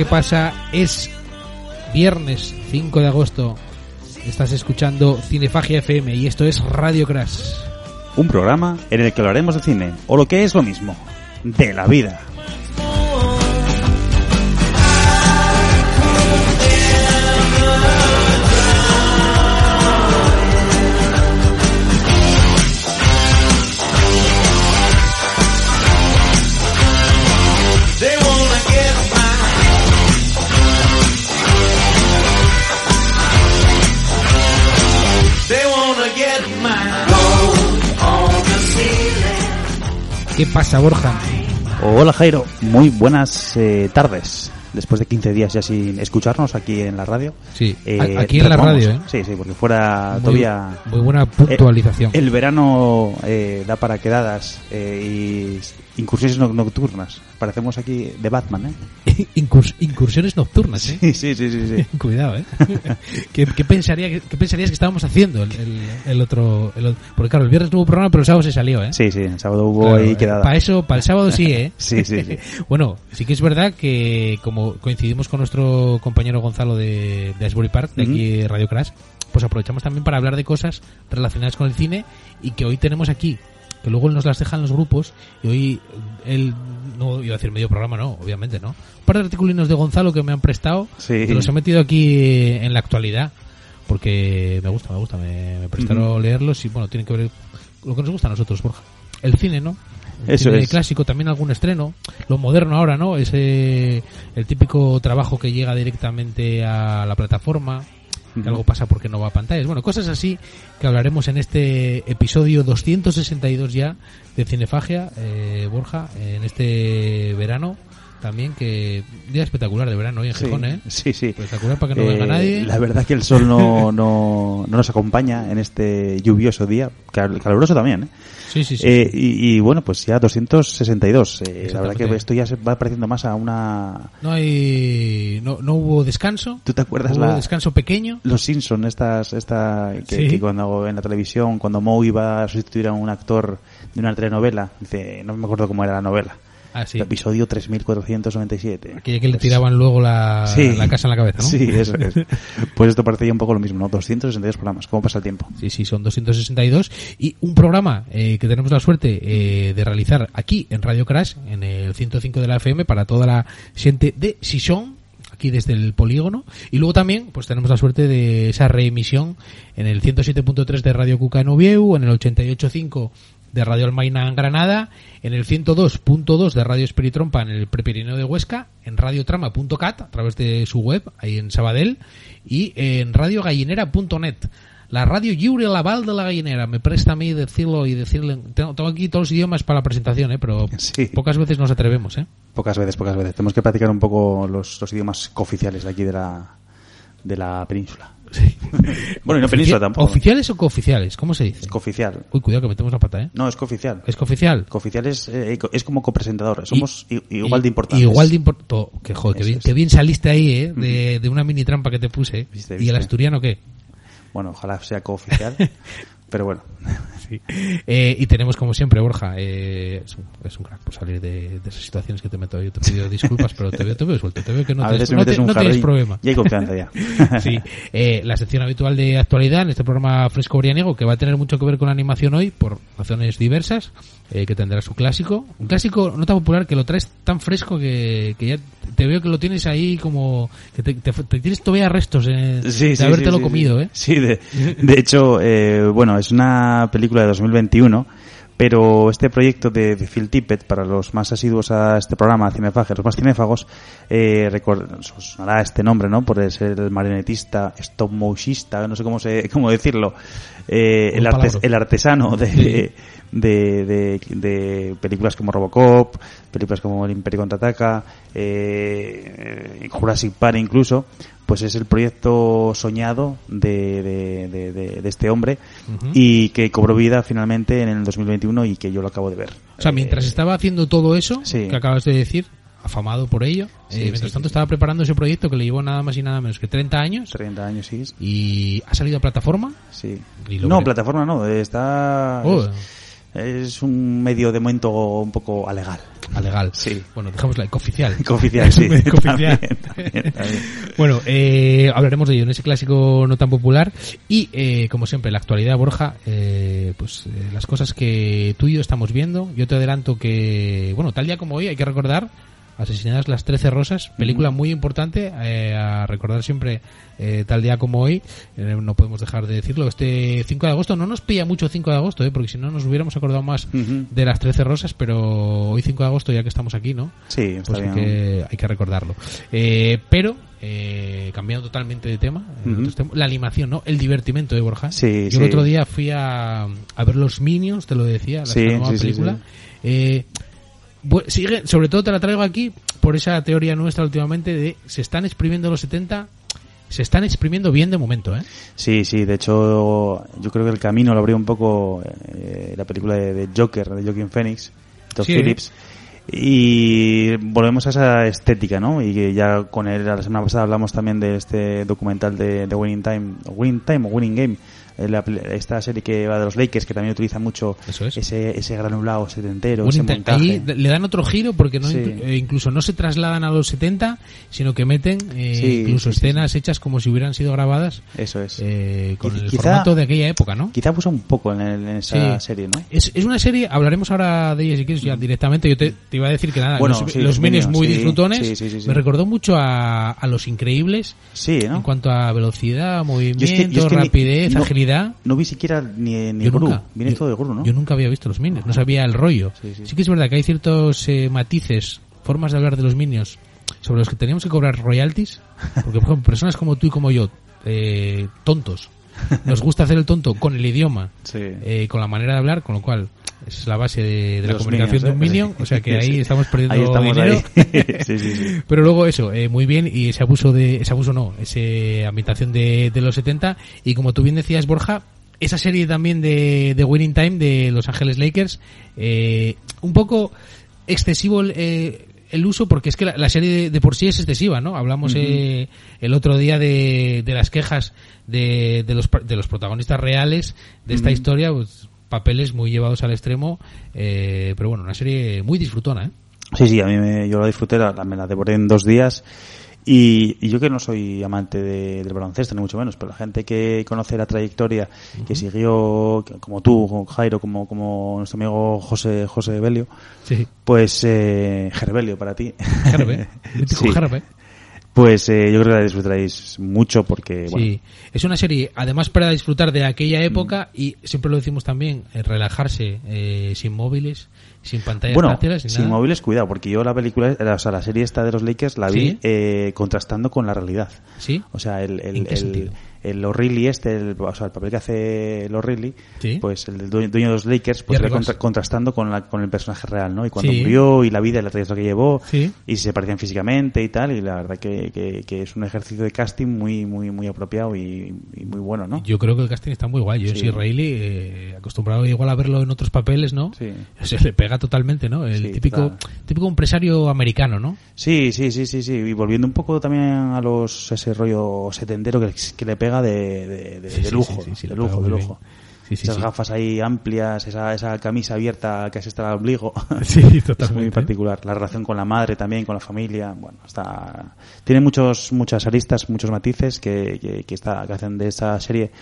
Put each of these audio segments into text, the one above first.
¿qué pasa? Es viernes 5 de agosto. Estás escuchando Cinefagia FM y esto es Radio Crash. Un programa en el que hablaremos de cine, o lo que es lo mismo, de la vida. ¿Qué pasa, Borja? Hola Jairo, muy buenas eh, tardes. Después de 15 días ya sin escucharnos aquí en la radio. Sí, Eh, aquí en la radio, ¿eh? Sí, sí, porque fuera Muy, todavía... muy buena puntualización. Eh, el verano eh, da para quedadas eh, y incursiones no- nocturnas. Parecemos aquí de Batman, ¿eh? Incurs- incursiones nocturnas, ¿eh? Sí, sí, sí, sí. sí. Cuidado, ¿eh? ¿Qué, qué pensaría, qué pensarías que estábamos haciendo el, el- el otro, el otro- Porque claro, el viernes no hubo programa, pero el sábado se salió, ¿eh? Sí, sí, el sábado hubo ahí quedada. Para eso, para el sábado sí, ¿eh? Sí, sí, sí. bueno, sí que es verdad que como coincidimos con nuestro compañero Gonzalo de, de Asbury Park, de aquí Radio Crash, pues aprovechamos también para hablar de cosas relacionadas con el cine y que hoy tenemos aquí, que luego él nos las deja en los grupos y hoy él, no iba a decir medio programa, no, obviamente, ¿no? Un par de articulinos de Gonzalo que me han prestado, Sí. que los he metido aquí en la actualidad porque me gusta, me gusta, me, me prestaron Ujú. leerlos y bueno, tienen que ver lo que nos gusta a nosotros, Borja. El cine, ¿no? El Eso cine es. clásico, también algún estreno. Lo moderno ahora, ¿no? Ese, el típico trabajo que llega directamente a la plataforma. Que algo pasa porque no va a pantallas. Bueno, cosas así que hablaremos en este episodio 262 ya de Cinefagia, eh, Borja, en este verano también, que día espectacular de verano hoy en Sí, Gijón, ¿eh? sí, sí. Espectacular para que no Eh, venga nadie. La verdad que el sol no, no, no nos acompaña en este lluvioso día, cal- caluroso también. ¿eh? Sí, sí, sí. Eh, y, y, bueno, pues ya 262. Eh, la verdad que esto ya se va pareciendo más a una... No hay, no, no hubo descanso. ¿Tú te acuerdas Hubo la- descanso pequeño. Los Simpson, estas, esta, que, Sí. que cuando en la televisión, cuando Moe iba a sustituir a un actor de una telenovela, dice, no me acuerdo cómo era la novela, Ah, sí. episodio 3497. Aquella que le Pues- tiraban luego la, Sí. la casa en la cabeza, ¿no? Sí, eso es. Pues esto parecía un poco lo mismo, ¿no? 262 programas. ¿Cómo pasa el tiempo? Sí, sí, son 262. Y un programa eh, que tenemos la suerte eh, de realizar aquí en Radio Crash, en el 105 de la FM, para toda la gente de Sison, aquí desde el polígono. Y luego también, pues tenemos la suerte de esa reemisión en el 107.3 de Radio Cuca en Oviedo, en el 88.5 de Radio Almaina en Granada, en el 102.2 de Radio Espiritrompa en el Prepirineo de Huesca, en radiotrama.cat a través de su web, ahí en Sabadell, y en radiogallinera.net. La radio lliure Laval de la Gallinera. Me presta a mí decirlo y decirle. Tengo, tengo aquí todos los idiomas para la presentación, ¿eh? pero Sí. pocas veces nos atrevemos. ¿eh? Pocas veces, pocas veces. Tenemos que practicar un poco los, los idiomas cooficiales de aquí de la, de la península. bueno, y no península tampoco. ¿Oficiales o cooficiales? ¿Cómo se dice? Es cooficial. Uy, cuidado que metemos la pata, ¿eh? No, es cooficial. ¿Es cooficial? Cooficial es, eh, es como copresentador. Somos Y- igual de y- importantes. Igual de importante. Que joder, que bien, es. que bien saliste ahí, ¿eh? De, de una mini trampa que te puse. Viste, ¿Y viste. el asturiano qué? Bueno, ojalá sea cooficial. pero bueno. Eh, y tenemos, como siempre, Borja, eh, es, un, es un crack por salir de, de esas situaciones que te meto. Yo te pido disculpas, pero te veo, te veo suelto. Te veo que no, tienes, me no, te- no tienes problema. y hay confianza ya. Sí, eh, la sección habitual de actualidad en este programa Fresco Brianiego, que va a tener mucho que ver con la animación hoy, por razones diversas, eh, que tendrá su clásico. Un clásico no tan popular que lo traes tan fresco que, que ya te veo que lo tienes ahí como. que te, te- te tienes todavía restos Sí, de sí, habértelo comido. ¿eh? Sí, de, de hecho, bueno, es una película de 2021, pero este proyecto de, de Phil Tippett, para los más asiduos a este programa, Cinefagia, los más cinéfagos, eh, sonará este nombre, ¿no? Por ser el marionetista, stop motionista, no sé cómo, se, cómo decirlo, eh, el, artes- el artesano de, de, de películas como Robocop, películas como El Imperio Contraataca, eh, eh, Jurassic Park incluso, pues es el proyecto soñado de, de, de- de- de este hombre y que cobró vida finalmente en el 2021 y que yo lo acabo de ver. O sea, mientras Eh, estaba haciendo todo eso, sí. que acabas de decir, afamado por ello, Sí, eh, sí, mientras sí, tanto estaba preparando ese proyecto que le llevó nada más y nada menos que 30 años 30 años, sí. y ha salido a plataforma. sí. No, veré. plataforma no, está... Oh. Es, es un medio de momento un poco alegal. a legal. Sí. Bueno, dejémosla, cooficial. Cooficial, sí. Cooficial. También, también, también. Bueno, eh, hablaremos de ello en ese clásico no tan popular y, eh, como siempre, la actualidad, Borja, eh, pues eh, las cosas que tú y yo estamos viendo. Yo te adelanto que, bueno, tal día como hoy hay que recordar Asesinadas las Trece Rosas, película muy importante eh, a recordar siempre eh, tal día como hoy. Eh, no podemos dejar de decirlo. Este 5 de agosto no nos pilla mucho 5 de agosto, eh, porque si no nos hubiéramos acordado más de las Trece Rosas, pero hoy 5 de agosto, ya que estamos aquí, ¿no? Sí, está pues hay bien. que, hay que recordarlo. Eh, pero, eh, cambiando totalmente de tema, temas, la animación, ¿no? El divertimento de Borja. Sí, Yo sí. el otro día fui a, a ver los Minions, te lo decía, la Sí, nueva sí, sí, película. sí. Eh, sigue, sobre todo te la traigo aquí por esa teoría nuestra últimamente de se están exprimiendo los 70, se están exprimiendo bien de momento, ¿eh? Sí, sí, de hecho yo creo que el camino lo abrió un poco eh, la película de, de Joker, de Joaquin Phoenix, Todd Sí. Phillips. Y volvemos a esa estética, ¿no? Y que ya con él, la semana pasada hablamos también de este documental de, de Winning Time, Winning Time o Winning Game, la pel- esta serie que va de los Lakers, que también utiliza mucho Eso es. ese, ese granulado setentero, ese montaje. Ahí le dan otro giro porque no Sí. inclu- eh, incluso no se trasladan a los 70, sino que meten eh, Sí, incluso sí, escenas hechas como si hubieran sido grabadas Eso es. eh, con el quizá- formato de aquella época, ¿no? Quizá puso un poco en, el- en esa serie, ¿no? Es, es una serie, hablaremos ahora de ella si quieres ya directamente. Yo te, te iba a decir que nada, Bueno, los, los Minions, muy disfrutones. Me recordó mucho a, a Los Increíbles Sí, ¿no? en cuanto a velocidad, movimiento, Yo es que- yo es que ni- rapidez, no- agilidad. No vi siquiera ni, ni Yo Gru. nunca, Viene yo- todo de Gru, ¿no? Yo nunca había visto los Minions, no sabía el rollo. Sí, sí. que es verdad que hay ciertos eh, matices, formas de hablar de los Minions sobre los que teníamos que cobrar royalties, porque por ejemplo, personas como tú y como yo, eh, tontos, nos gusta hacer el tonto con el idioma, Sí. eh, con la manera de hablar, con lo cual esa es la base de, de la comunicación de un ¿eh? Minion, o sea que ahí estamos perdiendo Ahí estamos dinero. ahí. sí, sí, sí. Pero luego eso, eh, muy bien, y ese abuso de, ese abuso no, ese ambientación de, de los 70, y como tú bien decías, Borja, esa serie también de, de Winning Time de Los Ángeles Lakers, eh, un poco excesivo eh, el uso, porque es que la, la serie de, de por sí es excesiva, ¿no? Hablamos eh, el otro día de, de las quejas de, de, los, de los protagonistas reales de esta historia, pues, papeles muy llevados al extremo, eh, pero bueno, una serie muy disfrutona, ¿eh? Sí, sí, a mí me, yo la disfruté, la- me la devoré en dos días. Y, y yo que no soy amante de- del baloncesto, ni mucho menos, pero la gente que conoce la trayectoria, que siguió, como tú, como Jairo, como, como nuestro amigo José, José Belio, Sí. pues, eh, Gerbelio para ti. Gerbe, mítico Sí. Gerbe. Pues eh, yo creo que la disfrutaréis mucho porque, bueno, Sí, es una serie, además para disfrutar de Mm. aquella época y siempre lo decimos también, eh, relajarse eh, sin móviles, sin pantallas Bueno, táctiles, sin, sin nada. móviles, cuidado, porque yo la película, o sea, la serie esta de los Lakers la vi Sí. eh, contrastando con la realidad. ¿Sí? O sea, el, el, ¿En qué el, sentido? El O'Reilly este, el, o sea, el papel que hace el O'Reilly, Sí. pues el dueño, dueño de los Lakers, pues Ross. contra- contrastando con, la, con el personaje real, ¿no? Y cuando Sí. murió y la vida y la trayectoria que llevó, Sí. y si se parecían físicamente y tal, y la verdad que, que, que es un ejercicio de casting muy, muy, muy apropiado y, y muy bueno, ¿no? Yo creo que el casting está muy guay. Yo Sí. soy Reilly, eh, acostumbrado igual a verlo en otros papeles, ¿no? Se le pega totalmente, ¿no? El típico, total. típico empresario americano, ¿no? Sí, sí, sí, sí, sí. Y volviendo un poco también a los ese rollo setentero que, que le pega de, de, de- Sí, de sí, lujo, sí, sí, sí, de lujo, de lujo. Esas gafas ahí amplias, esa, esa camisa abierta que hasta el ombligo. Sí, Es muy totalmente. particular. La relación con la madre también, con la familia. Bueno, está. Tiene muchos, muchas aristas, muchos matices que, que, que, está, que hacen de esta serie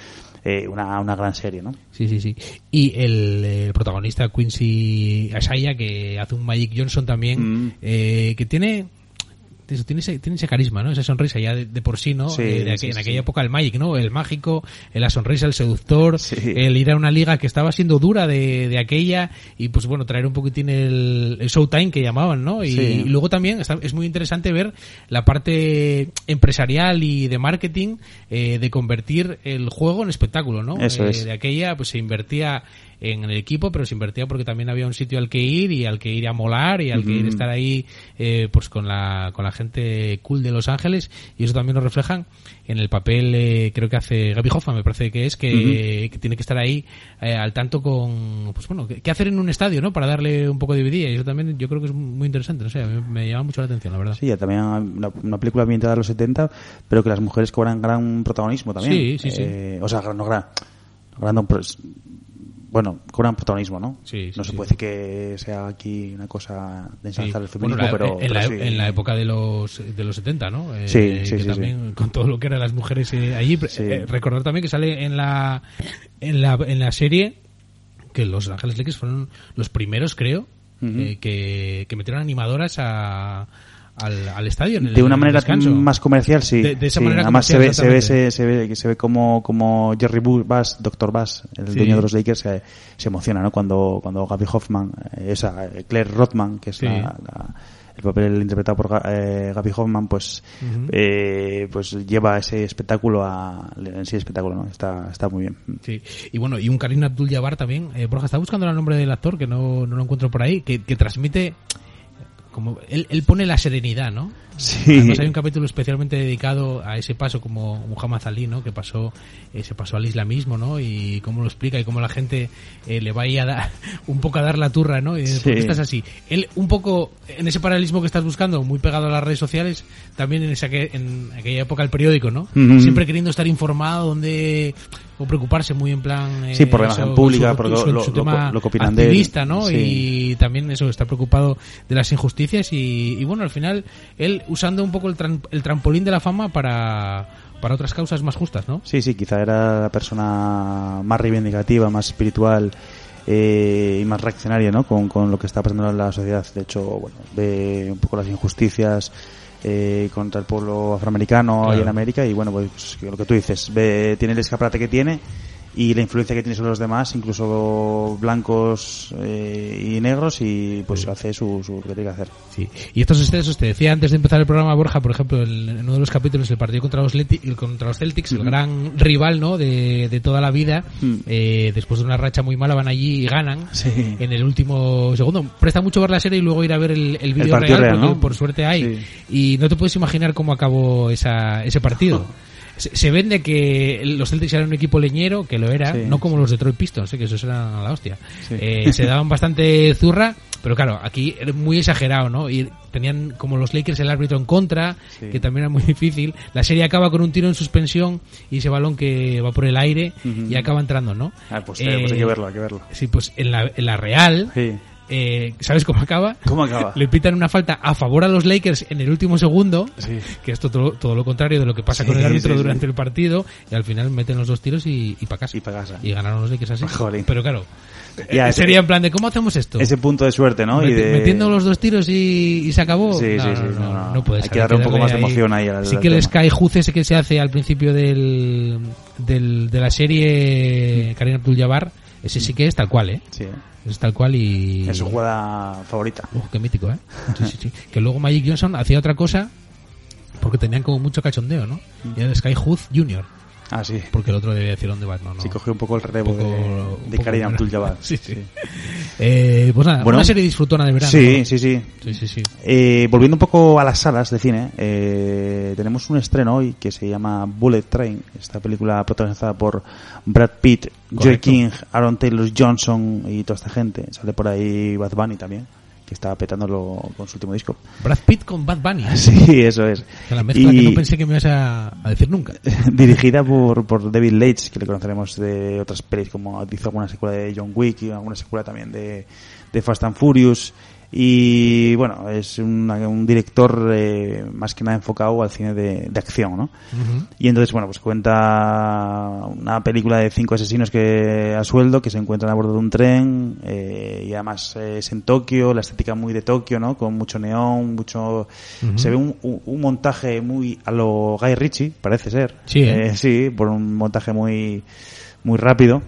eh, una, una gran serie, ¿no? Sí, sí, sí. Y el, protagonista Quincy Asaya, que hace un Magic Johnson también, Mm. eh, que tiene eso, tiene ese, tiene ese carisma, ¿no? Esa sonrisa ya de, de por sí, ¿no? Sí, Eh, de aqu- sí, en sí. aquella época el Magic, ¿no? El mágico, eh, la sonrisa, el seductor, el ir a una liga que estaba siendo dura de, de aquella y pues bueno, traer un poquitín el, el showtime que llamaban, ¿no? Y, luego también está- es muy interesante ver la parte empresarial y de marketing eh, de convertir el juego en espectáculo, ¿no? Eso Eh, es. De aquella pues se invertía en el equipo, pero se invertía porque también había un sitio al que ir y al que ir a molar y al que ir a estar ahí eh, pues con la, con la gente cool de Los Ángeles y eso también lo reflejan en el papel eh, creo que hace Gaby Hoffman me parece que es que, que tiene que estar ahí eh, al tanto con pues bueno qué hacer en un estadio no para darle un poco de vidilla y eso también yo creo que es muy interesante no sé mí me llama mucho la atención la verdad Sí, también una, una película ambientada en los 70, pero que las mujeres cobran gran protagonismo también. Sí, sí, sí. Eh, o sea, gran- no gran, pues, bueno, cobran protagonismo, ¿no? Sí, sí, no se sí. puede decir que sea aquí una cosa de ensalzar el Bueno, feminismo, la- pero, en, pero la, en la época de los de los 70, ¿no? Eh, Sí, sí, que sí, también con todo lo que eran las mujeres eh, allí. Eh, recordar también que sale en la en la en la serie que los Ángeles Lakers fueron los primeros, creo, eh, que, que metieron animadoras a, al, al estadio. en el- de una en manera más comercial, sí. De- de esa Sí, manera Además se ve, se ve, se, se ve, que se ve como, como Jerry Bass, Dr. Bass, el Sí. dueño de los Lakers, se, se emociona, ¿no? Cuando, cuando Gaby Hoffman, eh, esa, eh, Claire Rothman, que es Sí. la, la- el papel interpretado por eh, Gaby Hoffman, pues, eh, pues lleva ese espectáculo a, en sí espectáculo, ¿no? Está, está muy bien. Sí. Y bueno, y un Karim Abdul-Jabbar también. Eh, Borja, está buscando el nombre del actor, que no, no lo encuentro por ahí, que, que transmite... como él, él pone la serenidad, ¿no? Sí. Además hay un capítulo especialmente dedicado a ese paso como Muhammad Ali, ¿no? Que pasó, eh, se pasó al islamismo, ¿no? Y cómo lo explica y cómo la gente eh, le va ahí a dar un poco a dar la turra, ¿no? Y ¿Por qué estás así? Él un poco en ese paralelismo que estás buscando, muy pegado a las redes sociales, también en esa que, en aquella época el periódico, ¿no? Siempre queriendo estar informado, donde o preocuparse muy en plan eh, Sí, por la imagen eso, pública, porque su- lo- su lo- tema lo que opinan de él. activista, ¿no? Sí. Y también eso está preocupado de las injusticias y, y bueno al final él usando un poco el, tran- el trampolín de la fama para para otras causas más justas no Sí, sí, quizá era la persona más reivindicativa, más espiritual eh, y más reaccionaria, ¿no? Con, con lo que está pasando en la sociedad. De hecho, bueno, ve un poco las injusticias eh, contra el pueblo afroamericano Claro. ahí en América y bueno, pues lo que tú dices, ve, tiene el escaparate que tiene y la influencia que tiene sobre los demás, incluso blancos eh, y negros y pues hace su, su lo que tiene que hacer. sí y estos excesos te decía antes de empezar el programa Borja por ejemplo el- en uno de los capítulos el partido contra los Leti- contra los Celtics el gran rival no de, de toda la vida Mm. eh, después de una racha muy mala van allí y ganan Sí. en el último segundo. Presta mucho ver la serie y luego ir a ver el, el vídeo real, real, porque ¿no? por suerte hay. Sí. Y no te puedes imaginar cómo acabó esa, ese partido. Se, se vende que los Celtics eran un equipo leñero, que lo era, Sí. no como los Detroit Pistons, ¿eh? que esos eran a la hostia. Sí. Eh, se daban bastante zurra, pero claro, aquí era muy exagerado, ¿no? Y tenían como los Lakers el árbitro en contra, que también era muy difícil. La serie acaba con un tiro en suspensión y ese balón que va por el aire y acaba entrando, ¿no? Ah, pues, eh, pues hay que verlo, hay que verlo. Sí, pues en la, en la Real, Sí. Eh, ¿sabes cómo acaba? ¿Cómo acaba? Le pitan una falta a favor a los Lakers en el último segundo, Sí. que es todo, todo lo contrario de lo que pasa Sí, con el árbitro sí, durante el partido, y al final meten los dos tiros y, y para casa. Y pa' casa. Y ganaron los Lakers así. Jolín. Pero claro, Ya, eh, ese- sería en plan de ¿cómo hacemos esto? Ese punto de suerte, ¿no? Y de- Metiendo los dos tiros y, y se acabó. Sí, no, sí, sí, no, no, no. no puede Hay ser, que darle un poco más de emoción ahí al- Sí que el. Sky ese que se hace al principio del, del, de la serie Karim Abdul-Jabbar, ese sí que es tal cual, ¿eh? Sí. Es tal cual y... Es su jugada favorita. Uf, qué mítico, ¿eh? Sí, sí, sí. Que luego Magic Johnson hacía otra cosa porque tenían como mucho cachondeo, ¿no? Y era Sky Hughes Jr. Ah, sí. Porque el otro debía decir dónde va, no, no. Sí, cogió un poco el relevo poco- de, de bueno. Abdul-Jabbar. Sí, sí. Eh, pues nada, Bueno. una serie disfrutona de verano. Sí, ¿no? sí, sí. Sí, sí, sí. Eh, volviendo un poco a las salas de cine, eh, tenemos un estreno hoy que se llama Bullet Train, esta película protagonizada por Brad Pitt, Joe Correcto. King, Aaron Taylor Johnson y toda esta gente. Sale por ahí Bad Bunny también, que está petándolo con su último disco. Brad Pitt con Bad Bunny. Sí, eso es. La mezcla que Y- no pensé que me ibas a, a decir nunca. dirigida por, por David Leitch, que le conoceremos de otras pelis, como hizo alguna secuela de John Wick y alguna secuela también de, de Fast and Furious. Y bueno, es una- un director eh, más que nada enfocado al cine de, de acción, ¿no? Y entonces, bueno, pues cuenta una película de cinco asesinos que a sueldo que se encuentran a bordo de un tren eh, y además eh, es en Tokio, la estética muy de Tokio, ¿no? Con mucho neón, mucho... Se ve un, un- un montaje muy a lo Guy Ritchie, parece ser. Sí, ¿eh? Eh, sí, por un montaje muy, muy rápido.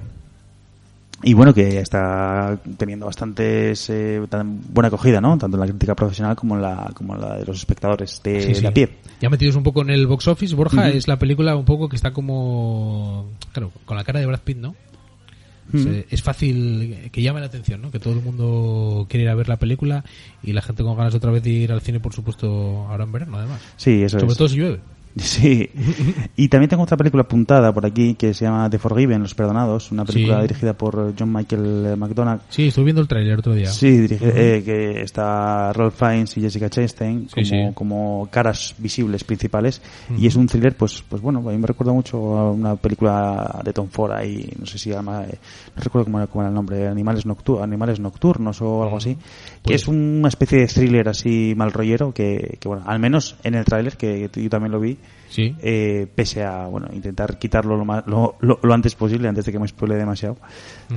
Y bueno, que está teniendo bastantes eh, buena acogida, ¿no? Tanto en la crítica profesional como en la, como en la de los espectadores de, Sí, sí. de a pie. Ya metidos un poco en el box office, Borja, es la película un poco que está como... Claro, con la cara de Brad Pitt, ¿no? Se- es fácil que llame la atención, ¿no? Que todo el mundo quiere ir a ver la película y la gente con ganas otra vez de ir al cine, por supuesto, ahora en verano, además. Sí, eso Sobre es. todo si llueve. Sí. Y también tengo otra película apuntada por aquí que se llama The Forgiven, Los Perdonados, una película Sí. dirigida por John Michael McDonagh. Sí, estuve viendo el trailer otro día. Sí, dirige- eh, que está Ralph Fiennes y Jessica Chastain Sí, como, como caras visibles principales y es un thriller, pues, pues bueno, a mí me recuerda mucho a una película de Tom Ford ahí, no sé si llama, eh, no recuerdo cómo era, cómo era el nombre, Animales, Noctu Animales Nocturnos o algo así, que Pues- es una especie de thriller así mal rollero que, que bueno, al menos en el tráiler, que yo también lo vi, Sí. eh, pese a bueno intentar quitarlo lo, más, lo, lo- lo antes posible antes de que me spoile demasiado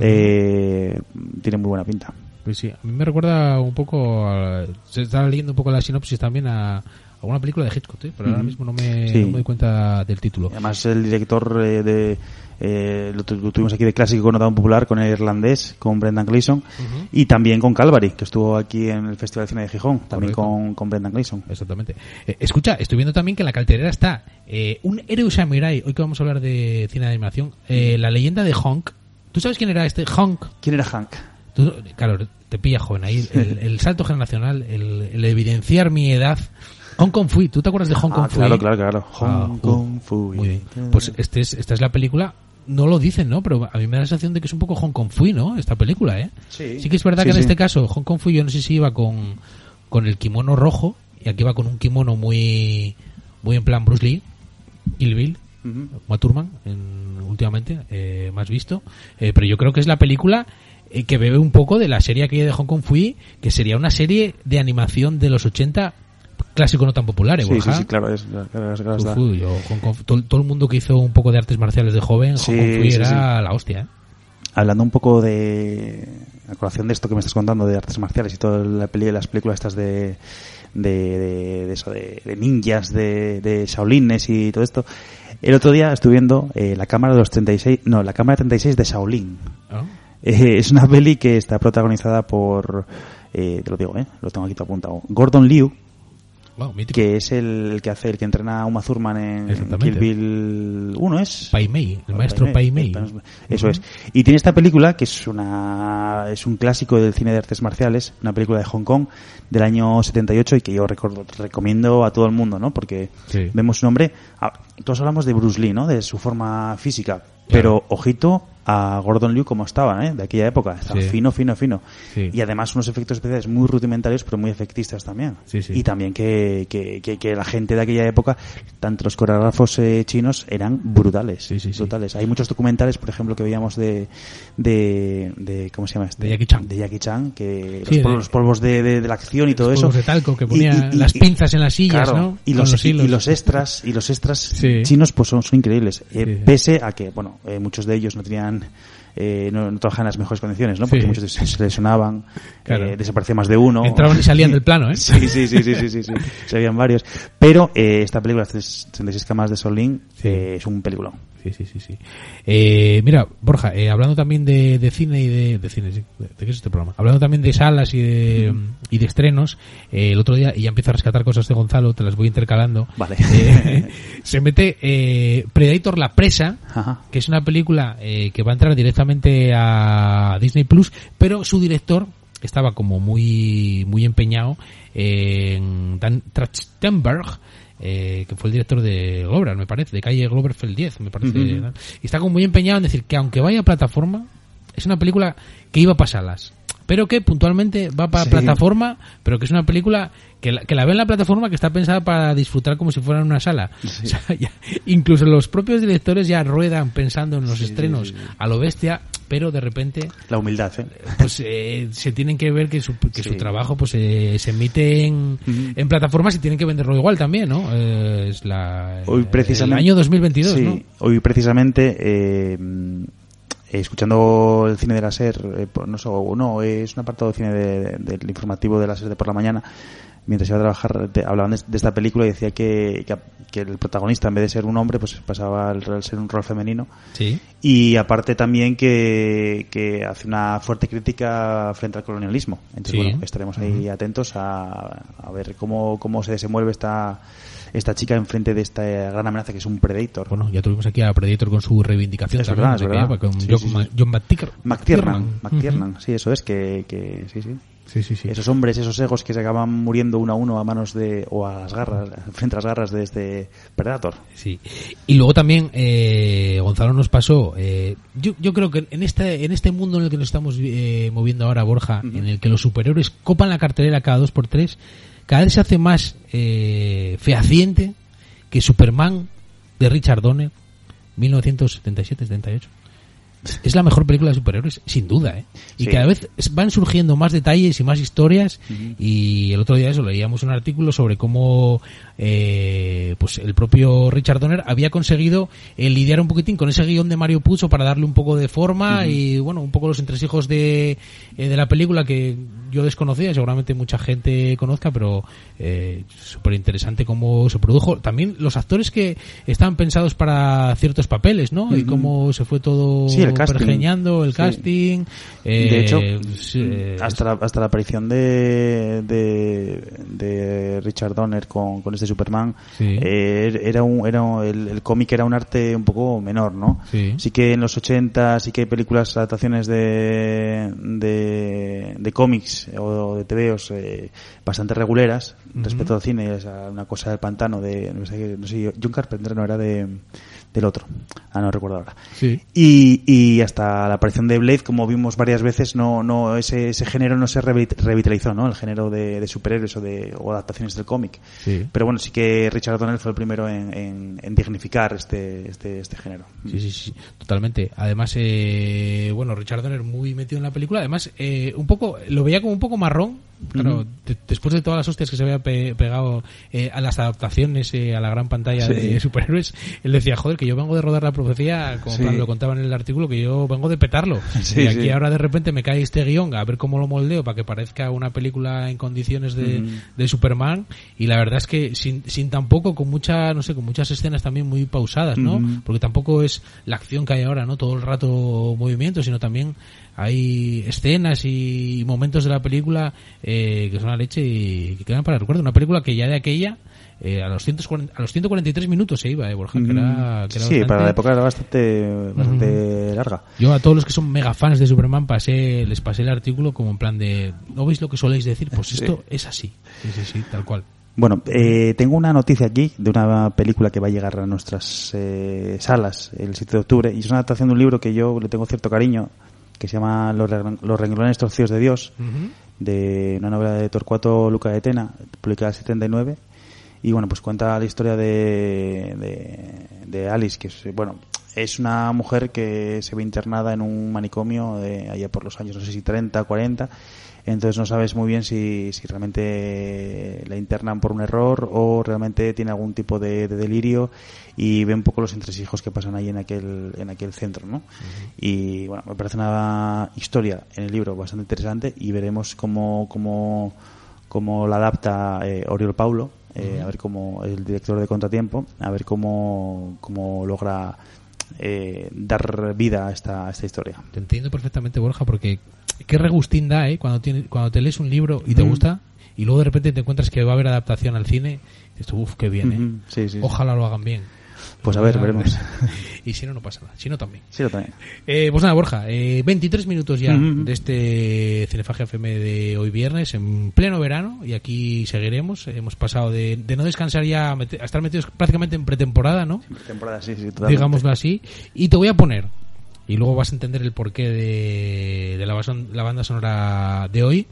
eh, tiene muy buena pinta Pues sí, a mí me recuerda un poco, a- se estaba leyendo un poco la sinopsis también a, a una película de Hitchcock, ¿eh? pero ahora mismo no me, Sí. no me doy cuenta del título. además el director eh, de eh, lo, tu- lo tuvimos aquí de clásico connotado popular con el irlandés con Brendan Gleeson y también con Calvary que estuvo aquí en el Festival de Cine de Gijón también con, con Brendan Gleeson Exactamente. Eh, escucha, estoy viendo también que en la cartelera está eh, un héroe samurai, hoy que vamos a hablar de cine de animación, eh, la leyenda de Honk. ¿Tú sabes quién era este Honk? ¿quién era Hank? Tú- claro, te pilla joven ahí. El, el salto generacional, el, el evidenciar mi edad. Hong Kong Fui, ¿tú te acuerdas de Hong Kong Ah, Fui? claro claro claro Ah, Hong Kong Fui. Muy bien. Pues este es, esta es la película. No lo dicen, ¿no? Pero a mí me da la sensación de que es un poco Hong Kong Fui, ¿no? Esta película, ¿eh? Sí. que es verdad Sí, que en sí. este caso Hong Kong Fui yo no sé si iba con, con el kimono rojo y aquí va con un kimono muy muy en plan Bruce Lee, Kill Bill, Thurman, en- últimamente, eh, más visto. Eh, pero yo creo que es la película eh, que bebe un poco de la serie aquella de Hong Kong Fui, que sería una serie de animación de los 80, clásico no tan popular, ¿eh, sí, sí, claro, es, Uf, yo, todo, todo el mundo que hizo un poco de artes marciales de joven, Sí, Hong Kong Fui sí, era la hostia, ¿eh? hablando un poco de a colación de esto que me estás contando de artes marciales y todas la peli, las películas estas de de, de- de eso de, de ninjas de, de Shaolines y todo esto el otro día estuve viendo eh, la cámara de los 36 no la cámara 36 de Shaolin. ¿no? Eh, es una peli que está protagonizada por eh, te lo digo eh lo tengo aquí todo apuntado. Gordon Liu Wow, que es el, el que hace el que entrena a Uma Thurman en. Kill Bill 1 es Pai Mei, el maestro Pai Mei. Eso es. Y tiene esta película que es una es un clásico del cine de artes marciales, una película de Hong Kong del año 78 y que yo recuerdo, recomiendo a todo el mundo, ¿no? Porque Sí. vemos un hombre, ah, todos hablamos de Bruce Lee, ¿no? De su forma física, pero ojito a Gordon Liu como estaba, ¿eh? De aquella época, estaba Sí. fino, fino, fino. Sí. Y además unos efectos especiales muy rudimentarios, pero muy efectistas también. Sí, sí. Y también que, que, que, que la gente de aquella época, tanto los coreógrafos eh, chinos, eran brutales. Brutales. Hay muchos documentales, por ejemplo, que veíamos de, de, de ¿cómo se llama este? De Jackie Chan. De Jackie Chan, que los, polvos, de- los polvos de, de- de la acción y todo Los eso. de talco que ponía y- y- las pinzas en las sillas, claro, ¿no? Y los, los y- los extras, y los extras chinos pues son, son increíbles. Eh. Pese a que, bueno, eh, muchos de ellos no tenían, eh, no, no trabajaban en las mejores condiciones, ¿no? Porque Sí. muchos se lesionaban, Claro. eh, desaparecía más de uno. Entraban y salían del plano, ¿eh? Sí, sí, sí, sí, sí, sí, sí. Se habían varios. Pero eh, esta película, 36 camas de Solín, Sí. eh, es un peliculón. Sí, sí, sí, sí. Eh, mira, Borja, eh, hablando también de, de cine y de, de cine, sí, ¿de qué es este programa? Hablando también de salas y de, y de estrenos, eh, el otro día, y ya empiezo a rescatar cosas de Gonzalo, te las voy intercalando. Vale. Eh, se mete eh, Predator la presa, Ajá. que es una película eh, que va a entrar directamente a Disney Plus, pero su director estaba como muy muy empeñado en Dan Trachtenberg, eh, que fue el director de Glover, me parece, de calle Gloverfeld 10, me parece. Y está como muy empeñado en decir que aunque vaya a plataforma, es una película que iba para salas. Pero que puntualmente va para Sí. plataforma, pero que es una película que la, que la ve en la plataforma que está pensada para disfrutar como si fuera en una sala. O sea, ya- incluso los propios directores ya ruedan pensando en los Sí, estrenos a lo bestia, pero de repente La humildad, ¿eh? pues eh, se tienen que ver que su, que su trabajo pues eh, se emite en, plataformas y tienen que venderlo igual también, ¿no? Eh, es la Hoy precisamente. el año 2022, sí, ¿no? Hoy precisamente, eh, escuchando el cine de la SER, no, sé, no, es un apartado de cine de- del informativo de la SER de por la mañana, mientras iba a trabajar, te- hablaban de, de esta película y decía que, que, que el protagonista, en vez de ser un hombre, pues pasaba al ser un rol femenino. Sí. Y aparte también que, que hace una fuerte crítica frente al colonialismo. Entonces, Sí. bueno, estaremos ahí atentos a, a ver cómo, cómo se desenvuelve esta, esta chica enfrente de esta gran amenaza que es un Predator. Bueno, ya tuvimos aquí a Predator con su reivindicación Es verdad, es verdad. con Sí, John, sí, sí. McTiernan. McTiernan, sí, eso es, que, que sí, sí. Sí, sí, sí. Esos hombres, esos egos que se acaban muriendo uno a uno a manos de, o a las garras, frente a las garras de este Predator. Sí. Y luego también eh, Gonzalo nos pasó. eh, yo, yo creo que en este en este mundo en el que nos estamos eh, moviendo ahora, Borja, en el que los superhéroes copan la cartelera cada dos por tres, cada vez se hace más eh, fehaciente que Superman de Richard Donner, 1977-78. Es la mejor película de superhéroes, sin duda, ¿eh? Y Sí. cada vez van surgiendo más detalles y más historias. Y el otro día eso leíamos un artículo sobre cómo eh, pues el propio Richard Donner había conseguido eh, lidiar un poquitín con ese guion de Mario Puzo para darle un poco de forma y bueno, un poco los entresijos de, eh, de la película que yo desconocía, seguramente mucha gente conozca, pero eh, súper interesante cómo se produjo. También los actores que estaban pensados para ciertos papeles, ¿no? Y cómo se fue todo Sí, el casting. pergeñando, el Sí. casting. eh, de hecho, hasta la, hasta la aparición de, de, de Richard Donner con, con este Superman, Sí. eh, era un, era un- el, el cómic era un arte un poco menor, ¿no? Sí. que en los 80 sí que hay películas, adaptaciones de, de, de cómics o de TVOs eh, bastante reguleras respecto al cine, es una cosa del pantano de, no sé, no sé, John Carpenter no era de, del otro, ah, no recuerdo ahora. Sí. Y, y hasta la aparición de Blade, como vimos varias veces, no, no ese, ese género no se revi- revitalizó, ¿no? El género de, de superhéroes o de o adaptaciones del cómic. Sí. Pero bueno, sí que Richard Donner fue el primero en, en, en dignificar este, este, este género. Sí, sí, sí, totalmente. Además, eh, bueno, Richard Donner muy metido en la película. Además, eh, un poco, lo veía como un poco marrón. Claro, de- después de todas las hostias que se había pe- pegado eh, a las adaptaciones eh, a la gran pantalla Sí. de superhéroes, él decía, joder, que yo vengo de rodar la profecía, como Sí. Lo contaba en el artículo, que yo vengo de petarlo. Sí, y aquí ahora de repente me cae este guion, a ver cómo lo moldeo para que parezca una película en condiciones de, de Superman. Y la verdad es que sin, sin tampoco, con mucha, no sé, con muchas escenas también muy pausadas, ¿no? Porque tampoco es la acción que hay ahora, ¿no? Todo el rato movimiento, sino también hay escenas y momentos de la película eh, que son la leche y que quedan para el recuerdo. Una película que ya de aquella, eh, a, los 140, a los 143 minutos se iba, eh, Borja, que era, que era sí, bastante- para la época era bastante, bastante larga. Yo a todos los que son mega fans de Superman pasé, les pasé el artículo como en plan de, ¿no veis lo que soléis decir? Pues Sí. esto es así. Sí, sí, sí, tal cual. Bueno, eh, tengo una noticia aquí de una película que va a llegar a nuestras eh, salas el 7 de octubre y es una adaptación de un libro que yo le tengo cierto cariño que se llama Los, Los renglones torcidos de Dios de una novela de Torcuato Luca de Tena publicada en el 79 y bueno pues cuenta la historia de, de, de Alice que es bueno es una mujer que se ve internada en un manicomio de allá por los años no sé si 30 40 entonces no sabes muy bien si, si realmente la internan por un error o realmente tiene algún tipo de, de delirio y ve un poco los entresijos que pasan ahí en aquel en aquel centro no y bueno me parece una historia en el libro bastante interesante y veremos cómo cómo, cómo la adapta eh, Oriol Paulo eh, a ver cómo el director de Contratiempo a ver cómo cómo logra eh, dar vida a esta, a esta historia Te entiendo perfectamente, Borja, porque qué regustín da, ¿eh? Cuando, tiene, cuando te lees un libro y te Ujú. gusta y luego de repente te encuentras que va a haber adaptación al cine, y dices, uff, qué bien, ¿eh? Sí, sí. Ojalá lo hagan bien. Pues a ver, veremos. y si no, no pasa nada. Si no, también. sí lo también Eh, pues nada, Borja, eh, 23 minutos ya de este Cinefagia FM de hoy viernes, en pleno verano, y aquí seguiremos. Hemos pasado de, de no descansar ya a, mete- a estar metidos prácticamente en pretemporada, ¿no? temporada sí sí totalmente. digámoslo así. Y te voy a poner, y luego vas a entender el porqué de, de la, bason- la banda sonora de hoy,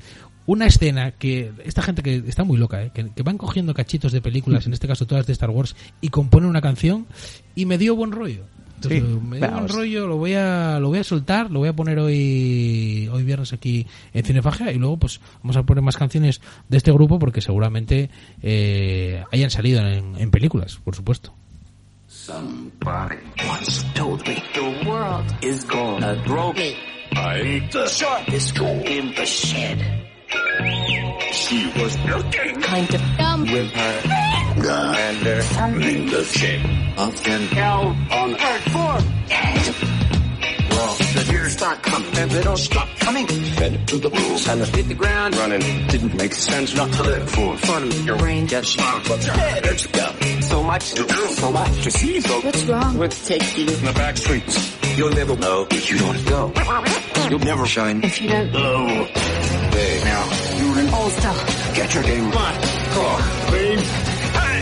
una escena que esta gente que está muy loca, ¿eh? que, que van cogiendo cachitos de películas, en este caso todas de Star Wars, y componen una canción y me dio buen rollo. Entonces, Sí. me dio buen rollo, lo voy a lo voy a soltar, lo voy a poner hoy hoy viernes aquí en Cinefagia y luego pues vamos a poner más canciones de este grupo porque seguramente eh, hayan salido en, en películas, por supuesto. Somebody once told me the world is gonna throw me. I ain't the sharpest tool in the shed. She was looking kind of dumb with her gun and her thumb in the shed. Up and down on earth for dead. Well, the deer start coming and they don't stop coming. Fed to the rules and hit the ground running. Didn't make sense not to live for fun. Your brain gets sharp, but your head it's got so much to do, so much to see. So What's wrong with taking in the back streets. You'll never know if you don't go. You'll never shine. if you don't Low. Holster. Get your game on. Oh, please.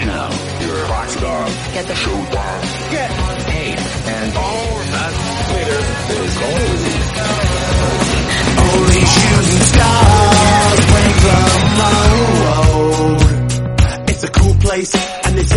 Now you're a rock star. Get the Showtime. Get paid. And all that glitter is gold. Only shooting stars break the mold. It's a cool place,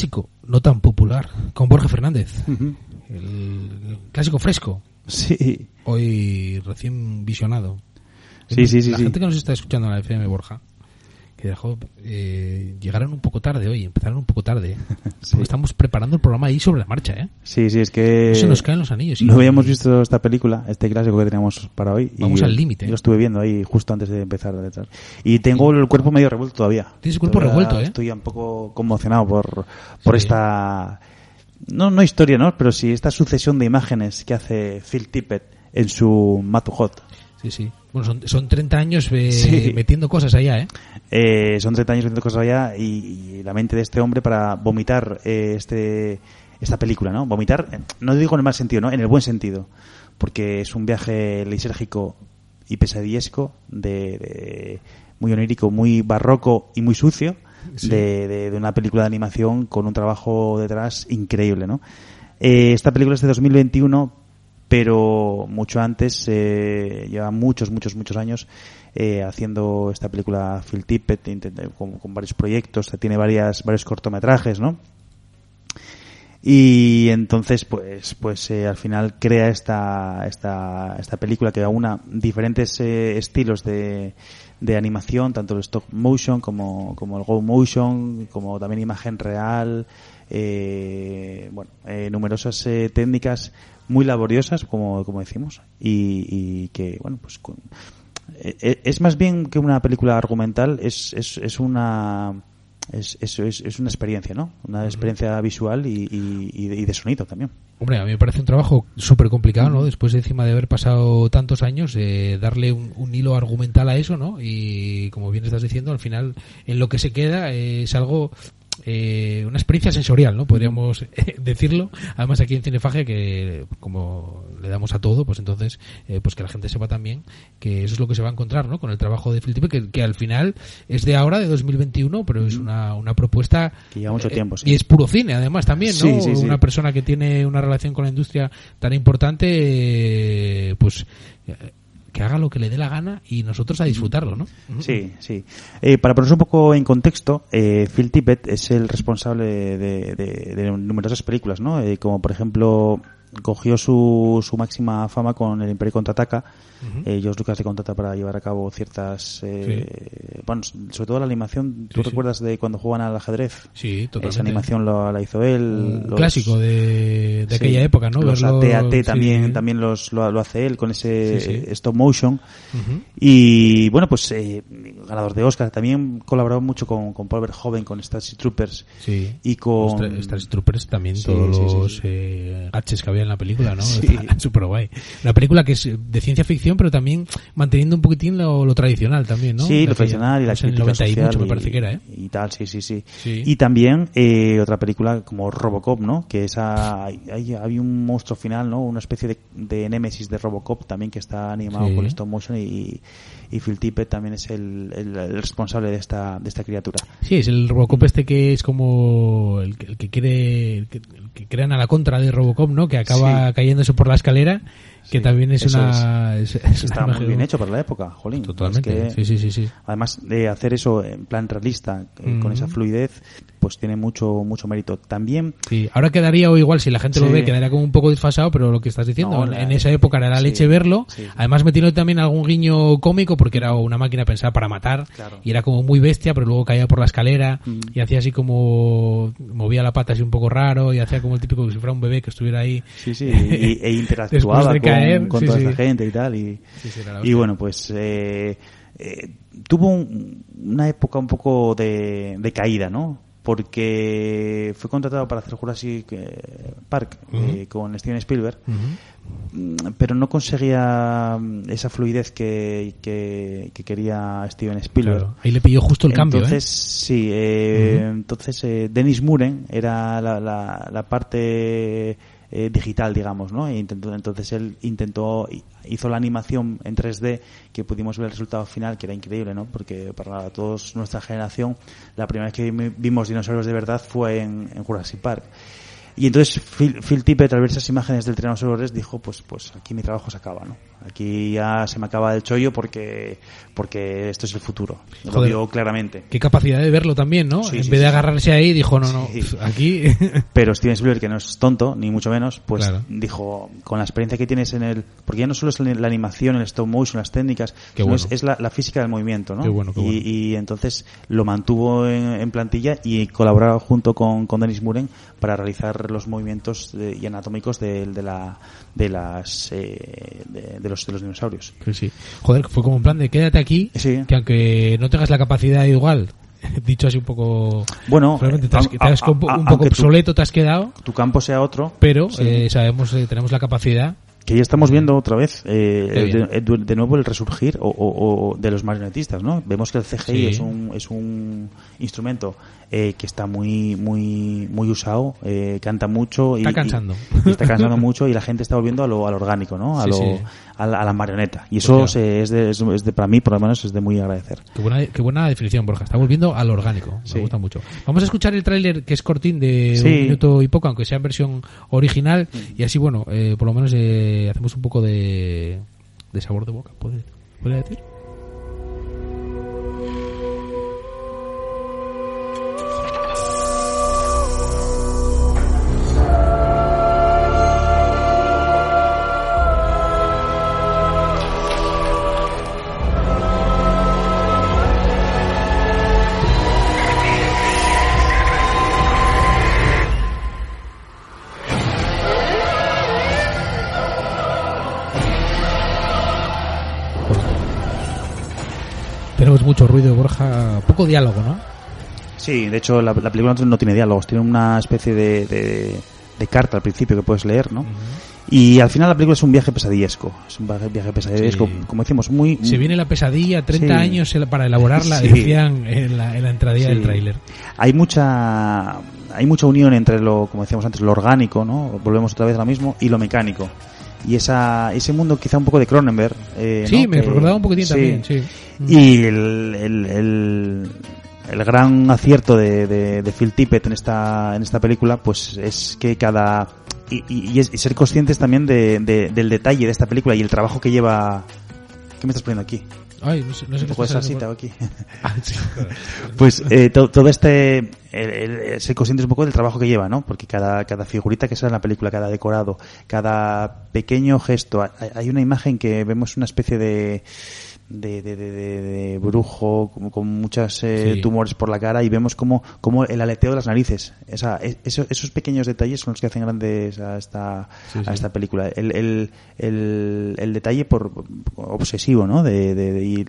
clásico, no tan popular, con Borja Fernández. el clásico fresco, Sí, hoy recién visionado. Sí, sí, sí, La sí. gente que nos está escuchando en la FM, Borja, que dejó, eh, llegaron un poco tarde hoy, empezaron un poco tarde. Sí. Porque estamos preparando el programa ahí sobre la marcha, ¿eh? sí, sí, es que... Se nos caen los anillos. y- No habíamos visto esta película, este clásico que teníamos para hoy. y Vamos yo- al límite. Yo lo estuve viendo ahí justo antes de empezar. a. Y tengo el cuerpo medio revuelto todavía. Tienes el cuerpo Todavía revuelto, ¿eh? Estoy un poco conmocionado por, por Sí. esta... No, no historia, ¿no? Pero sí esta sucesión de imágenes que hace Phil Tippett en su Matu Hot. Sí, sí. Bueno, son, son 30 años eh, Sí. metiendo cosas allá, ¿eh? Eh, son 30 años haciendo cosas allá y, y la mente de este hombre para vomitar eh, este esta película, ¿no? Vomitar, eh, no digo en el mal sentido, ¿no? En el buen sentido. Porque es un viaje lisérgico y pesadillesco, de, de- muy onírico, muy barroco y muy sucio, Sí. de, de- de una película de animación con un trabajo detrás increíble, ¿no? Eh, esta película es de 2021, pero mucho antes, eh, lleva muchos, muchos, muchos años eh, haciendo esta película Phil Tippett con, con varios proyectos, tiene varias, varios cortometrajes, ¿no? Y entonces, pues, pues eh, al final crea esta, esta, esta película que aúna diferentes eh, estilos de, de animación, tanto el stop motion como, como el go motion, como también imagen real, eh, bueno, eh, numerosas eh, técnicas muy laboriosas, como, como decimos, y, y que, bueno, pues con- eh, eh, es más bien que una película argumental, es, es, es una es, es, es, una experiencia, ¿no? Una experiencia visual y, y, y de, sonido también. Hombre, a mí me parece un trabajo súper complicado, ¿no? Después de encima de haber pasado tantos años, eh, darle un, un hilo argumental a eso, ¿no? Y como bien estás diciendo, al final, en lo que se queda eh, es algo, eh, una experiencia sensorial, ¿no? Podríamos decirlo. Además, aquí en Cinefagia, que como le damos a todo, pues entonces, eh, pues que la gente sepa también que eso es lo que se va a encontrar, ¿no? Con el trabajo de Phil Tippett, que, que al final es de ahora, de 2021, pero es una, una propuesta Que lleva mucho eh, tiempo, sí. Y es puro cine, además, también, ¿no? Sí, sí, sí. Una persona que tiene una relación con la industria tan importante, eh, pues que haga lo que le dé la gana y nosotros a disfrutarlo, ¿no? Sí, sí. Eh, para ponernos un poco en contexto, eh, Phil Tippett es el responsable de, de- de numerosas películas, ¿no? Eh, como por ejemplo cogió su, su máxima fama con el Imperio Contraataca. Eh, George Lucas le contrata para llevar a cabo ciertas... eh, Bueno, sobre todo la animación. ¿Tú Sí, sí. recuerdas de cuando juegan al ajedrez? Sí, totalmente. Esa animación la hizo él. Un los- clásico de, aquella época, ¿no? Los Verlo- AT-AT también, también los, lo, lo hace él con ese stop motion. Y bueno, pues eh, ganador de Oscar. También colaboró mucho con, con Paul Verhoeven, con Starship Troopers Sí. y con... Starship Troopers también, Sí, todos sí, los eh, gaches que había en la película, ¿no? Súper guay. Una película que es de ciencia ficción, pero también manteniendo un poquitín lo, lo tradicional también, ¿no? Sí, lo tradicional y la no sé, en el crítica 90 y mucho me parece que era, ¿eh? y tal, sí, sí, sí. Y también eh, otra película como Robocop, ¿no? Que esa hay, hay, un monstruo final, ¿no? Una especie de, de némesis de Robocop también que está animado con stop motion y, y Phil Tippett también es el, el- el responsable de esta, de esta criatura. Sí, es el Robocop este que es como el que, el que quiere, el que, el que crean a la contra de Robocop, ¿no? Que acaba Sí. cayéndose por la escalera, que Sí, también es una... Es, es una Está muy bien hecho para la época, jolín. Totalmente, Es que- sí, sí, sí, sí. Además de hacer eso en plan realista, eh, con Ujú. esa fluidez, pues tiene mucho mucho mérito. También Sí, ahora quedaría o igual si la gente lo Sí. ve quedaría como un poco desfasado, pero lo que estás diciendo, No, en, la- en esa época era la leche verlo, sí. además metiendo también algún guiño cómico porque era una máquina pensada para matar Claro. y era como muy bestia, pero luego caía por la escalera Mm. y hacía así como movía la pata así un poco raro y hacía como el típico que si fuera un bebé que estuviera ahí. Sí, sí, y, e interactuaba Después de con, con sí, toda sí. esa gente y tal. Y, bueno, pues eh, eh, tuvo un- una época un poco de, de caída, ¿no? Porque fue contratado para hacer Jurassic eh, Park eh, con Steven Spielberg, mm, pero no conseguía mm, esa fluidez que, que, que quería Steven Spielberg. Claro, ahí le pilló justo el cambio, Entonces, sí, eh, entonces eh, Dennis Muren era la, la, la parte eh, digital, digamos, ¿no? E intentó- entonces él intentó, hizo la animación en 3D que pudimos ver el resultado final, que era increíble, ¿no? Porque para todos nuestra generación, la primera vez que vi- vimos dinosaurios de verdad fue en, en Jurassic Park. Y entonces Phil, Phil Tippett, al ver esas imágenes del Tiranosaurio Rex, dijo, pues, pues aquí mi trabajo se acaba, ¿no? Aquí ya se me acaba el chollo porque, porque esto es el futuro. Lo Joder. vio claramente. Qué capacidad de verlo también, ¿no? Sí, en sí, vez de agarrarse ahí, dijo, no, no, pf, aquí... Pero Steven Spielberg, que no es tonto, ni mucho menos, pues Claro. dijo, con la experiencia que tienes en el... Porque ya no solo es la animación, el stop motion, las técnicas, Qué sino bueno. es, es la, la física del movimiento, ¿no? Qué bueno, qué y, bueno. y entonces lo mantuvo en, en plantilla y colaboraba junto con, con Dennis Muren para realizar los movimientos de- y anatómicos de, de la de las eh, de, de los de los dinosaurios. Sí, sí. Joder, fue como un plan de quédate aquí, Sí. que aunque no tengas la capacidad igual, dicho así un poco... Bueno, probablemente te has, a- te has a- un, po- a- un poco tu- obsoleto te has quedado, Tu campo sea otro, pero Sí. eh, sabemos, eh, tenemos la capacidad. Que ya estamos viendo otra vez eh, de, de- de nuevo el resurgir o, o- o de los marionetistas, ¿no? Vemos que el CGI Sí. es un es un instrumento eh, que está muy muy muy usado, eh, canta mucho y Está cansando. y- y está cansando mucho y la gente está volviendo a lo, a lo orgánico, ¿no? A, Sí, lo, sí. a, la, a la marioneta y eso Pues se- es, de, es, es de para mí por lo menos es de muy agradecer. Qué buena, qué buena definición, Borja. Está volviendo al orgánico. Sí. Me gusta mucho. Vamos a escuchar el tráiler que es cortín de un minuto y poco, aunque sea en versión original. Y así, bueno, eh, por lo menos eh, hacemos un poco de, de sabor de boca. ¿Puede, ¿Puede decir? Borja. Poco diálogo, ¿no? Sí, de hecho la, la película no- tiene diálogos, tiene una especie de, de, de carta al principio que puedes leer, ¿no? Y al final la película es un viaje pesadillesco, es un viaje, pesadillesco, Sí. como decimos, muy... Se viene la pesadilla, 30 Sí. años para elaborarla, Sí. decían en la, en la entradilla del tráiler. Hay mucha hay mucha unión entre lo, como decíamos antes, lo orgánico, ¿no? Volvemos otra vez a lo mismo, y lo mecánico. Y esa, ese mundo quizá un poco de Cronenberg. eh, Sí, ¿no? me recordaba un poquitín sí. también, sí. Y el, el, el, el gran acierto de, de, de Phil Tippett en esta, en esta película, pues es que cada... Y, y- y ser conscientes también de- del detalle de esta película y el trabajo que lleva... ¿Qué me estás poniendo aquí? Ay, no sé, no sé ¿Te qué está así, hago aquí? Ah, sí. Pues eh, to- todo este, el, el- ser conscientes un poco del trabajo que lleva, ¿no? Porque cada, cada figurita que sale en la película, cada decorado, cada pequeño gesto, hay, hay una imagen que vemos una especie de, de, de, de, de- brujo, como con muchos eh, Sí. tumores por la cara y vemos como, como el aleteo de las narices. Esa, e- eso- esos pequeños detalles son los que hacen grandes a esta, Sí, a sí. esta película. El, el, el, el detalle por obsesivo, ¿no? De, ir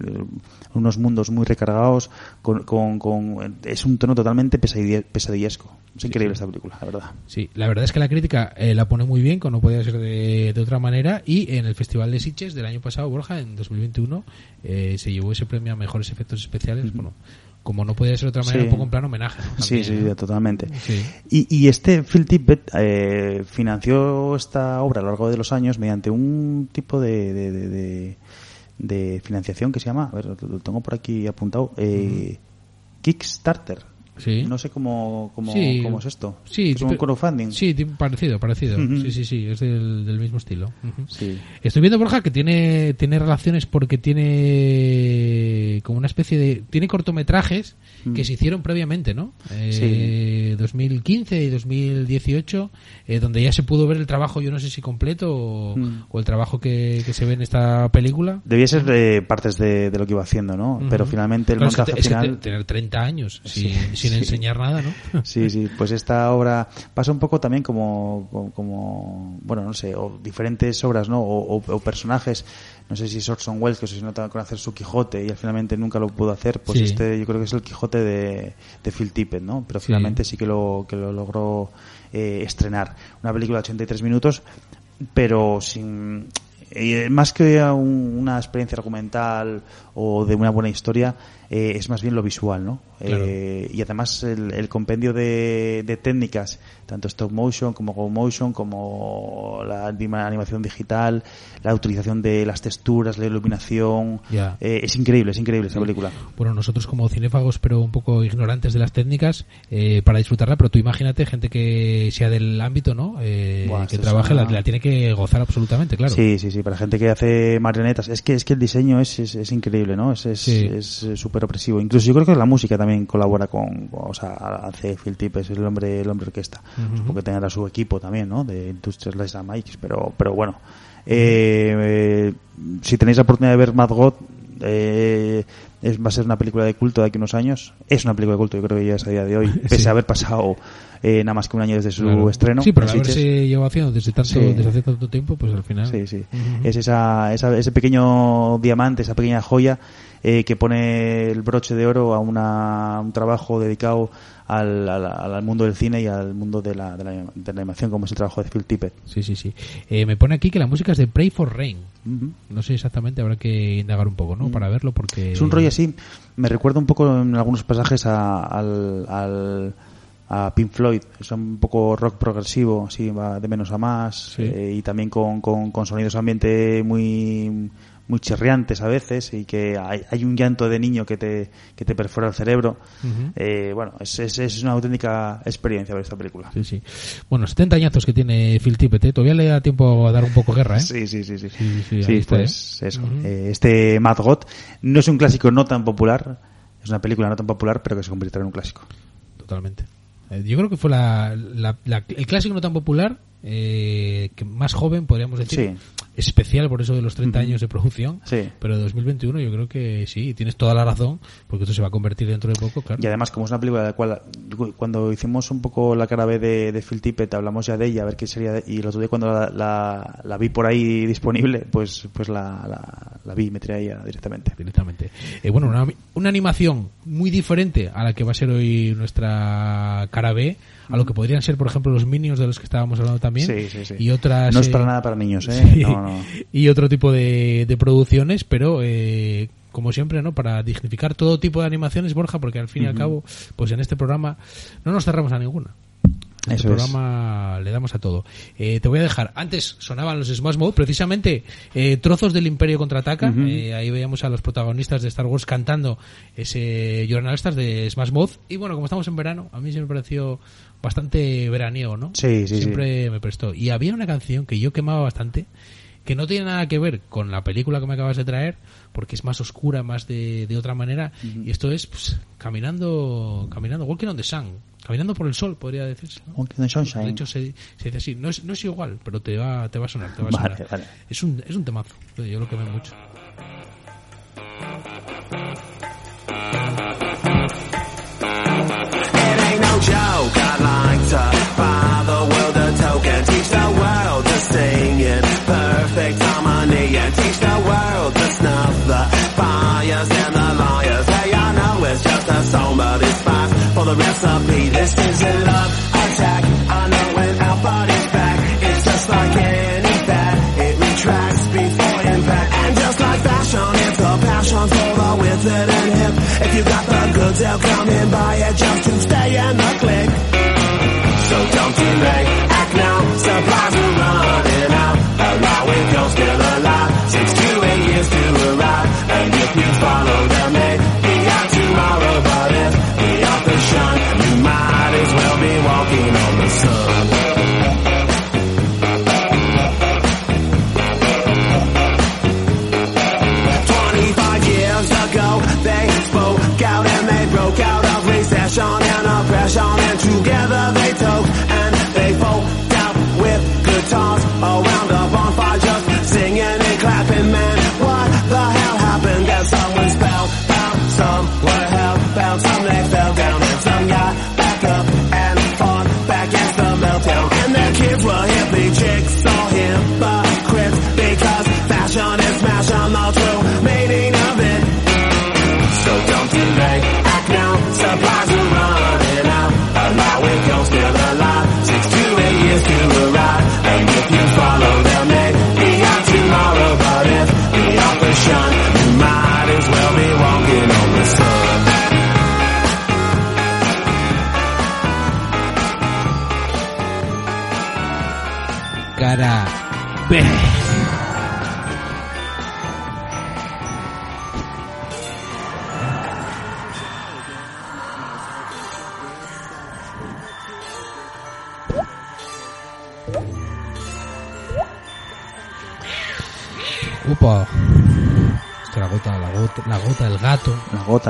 unos mundos muy recargados con, con, con- es un tono totalmente pesadille- pesadillesco. Es increíble esta película, la verdad. Sí, la verdad es que la crítica eh, la pone muy bien, como no podía ser de, de otra manera, y en el Festival de Sitges del año pasado, Borja, en 2021, eh, se llevó ese premio a mejores efectos especiales, bueno, como no podía ser de otra manera, Sí. un poco en plan homenaje. ¿no? Sí, También, sí, ¿no? totalmente. Sí. Y, y este Phil Tippett eh, financió esta obra a lo largo de los años mediante un tipo de, de, de- financiación que se llama, a ver, lo, lo tengo por aquí apuntado, eh, Kickstarter. Sí. No sé cómo, cómo, Sí. cómo es esto. Sí, es un crowdfunding. Sí, tipo parecido, parecido. Ujú. Sí, sí, sí, es del, del mismo estilo. Ujú. Sí. Estoy viendo, Borja, que tiene, tiene relaciones porque tiene como una especie de... Tiene cortometrajes Mm. que se hicieron previamente, ¿no? Eh, 2015 y 2018, eh, donde ya se pudo ver el trabajo, yo no sé si completo o, o el trabajo que, que se ve en esta película. Debía ser eh, partes de, de lo que iba haciendo, ¿no? Pero finalmente el Claro, es que montaje es que final... te- tener 30 años sin, Sí, sí. enseñar nada, ¿no? Sí, sí, pues esta obra pasa un poco también como, como, como, bueno, no sé, o diferentes obras, ¿no? O, o- o personajes, no sé si es Orson Welles que se nota con hacer su Quijote y al finalmente nunca lo pudo hacer, pues Sí. este yo creo que es el Quijote de, de Phil Tippett, ¿no? Pero Sí. finalmente sí que lo, que lo logró eh, estrenar. Una película de 83 minutos, pero sin eh, más que un- una experiencia argumental o de una buena historia, eh, es más bien lo visual, ¿no? Claro. Eh, y además el, el compendio de, de técnicas, tanto stop motion como go motion, como la anima- animación digital, la utilización de las texturas, la iluminación, eh, es increíble, es increíble esta película. bueno, nosotros como cinéfagos, pero un poco ignorantes de las técnicas, eh, para disfrutarla, pero tú imagínate gente que sea del ámbito, ¿no? Eh, Buah, que trabaje, la, una- la tiene que gozar absolutamente, claro. Sí, sí, sí, para gente que hace marionetas. Es que es que el diseño es, es, es increíble, ¿no? Es es Sí. es, eh, súper opresivo. Incluso yo creo que la música también colabora con, o sea, hace Phil Tip, es el hombre, el hombre orquesta. Ujú. Supongo que tendrá su equipo también, ¿no? De Industrial Lights and Mikes, pero, pero bueno. Eh, eh, si tenéis la oportunidad de ver Mad God, eh, es, va a ser una película de culto de aquí a unos años. Es una película de culto, yo creo que ya es a día de hoy, pese Sí. a haber pasado eh, nada más que un año desde su Claro. estreno. Sí, pero haberse llevado haciendo desde, tanto, Sí. desde hace tanto tiempo, pues al final. Sí, sí. Ujú. Es esa, esa- ese pequeño diamante, esa pequeña joya eh, que pone el broche de oro a una, un trabajo dedicado al, al- al mundo del cine y al mundo de la, de la, de la animación, como es el trabajo de Phil Tippett. Sí, sí, sí. Eh, me pone aquí que la música es de Pray for Rain. No sé exactamente, habrá que indagar un poco, ¿no? Mm. Para verlo, porque... Es un rollo así, me recuerda un poco en algunos pasajes a, al, al- a Pink Floyd, es un poco rock progresivo, así va de menos a más, Sí. eh, y también con, con, con sonidos ambiente muy muy chirriantes a veces y que hay, hay un llanto de niño que te, que te perfora el cerebro. Eh, bueno, es, es, es una auténtica experiencia ver esta película. Sí, sí. Bueno, 70 añazos que tiene Phil Tippett, ¿eh? Todavía le da tiempo a dar un poco guerra, ¿eh? Sí, sí, sí, sí. Sí, sí, ahí está, pues ¿eh? eso. Este Mad God no es un clásico no tan popular, es una película no tan popular, pero que se convirtió en un clásico. Totalmente. Yo creo que fue la, la- la- el clásico no tan popular, eh, que más joven, podríamos decir. Sí. Especial por eso de los 30 Ujú. años de producción. Sí. Pero de 2021 yo creo que sí, tienes toda la razón, porque esto se va a convertir dentro de poco, claro. Y además, como es una película de la cual cuando hicimos un poco la cara B de, de Phil Tippett, hablamos ya de ella, a ver qué sería. de- y el otro día cuando la, la- la vi por ahí disponible, pues pues la, la, la vi y me tiré a ella directamente. directamente. Eh, bueno, una, una animación muy diferente a la que va a ser hoy nuestra cara B, a lo que podrían ser, por ejemplo, los Minions de los que estábamos hablando también. Sí, sí, sí. Y otras. No es eh, para nada para niños, ¿eh? sí, No, no. Y otro tipo de, de producciones, pero eh, como siempre, ¿no? Para dignificar todo tipo de animaciones, Borja, porque al fin y al cabo, pues en este programa no nos cerramos a ninguna. En este Eso es. programa le damos a todo. Eh, te voy a dejar. Antes sonaban los Smash Mode, precisamente eh, trozos del Imperio contraataca. Ujú. Eh, ahí veíamos a los protagonistas de Star Wars cantando ese Journal Stars de Smash Mode. Y bueno, como estamos en verano, a mí se me pareció bastante veraniego, ¿no? Sí, sí, sí. Siempre me prestó. Y había una canción que yo quemaba bastante, que no tiene nada que ver con la película que me acabas de traer, porque es más oscura, más de, de otra manera. Uh -huh. Y esto es pues, caminando, caminando, walking on the sun, caminando por el sol, podría decirse. ¿no? Walking on the sunshine. De hecho, se, se, dice así. No es, no es igual, pero te va, te va a sonar. Te va vale, a sonar. Vale. Es, un, es un temazo. Yo lo quemé mucho. It ain't no joke, I like to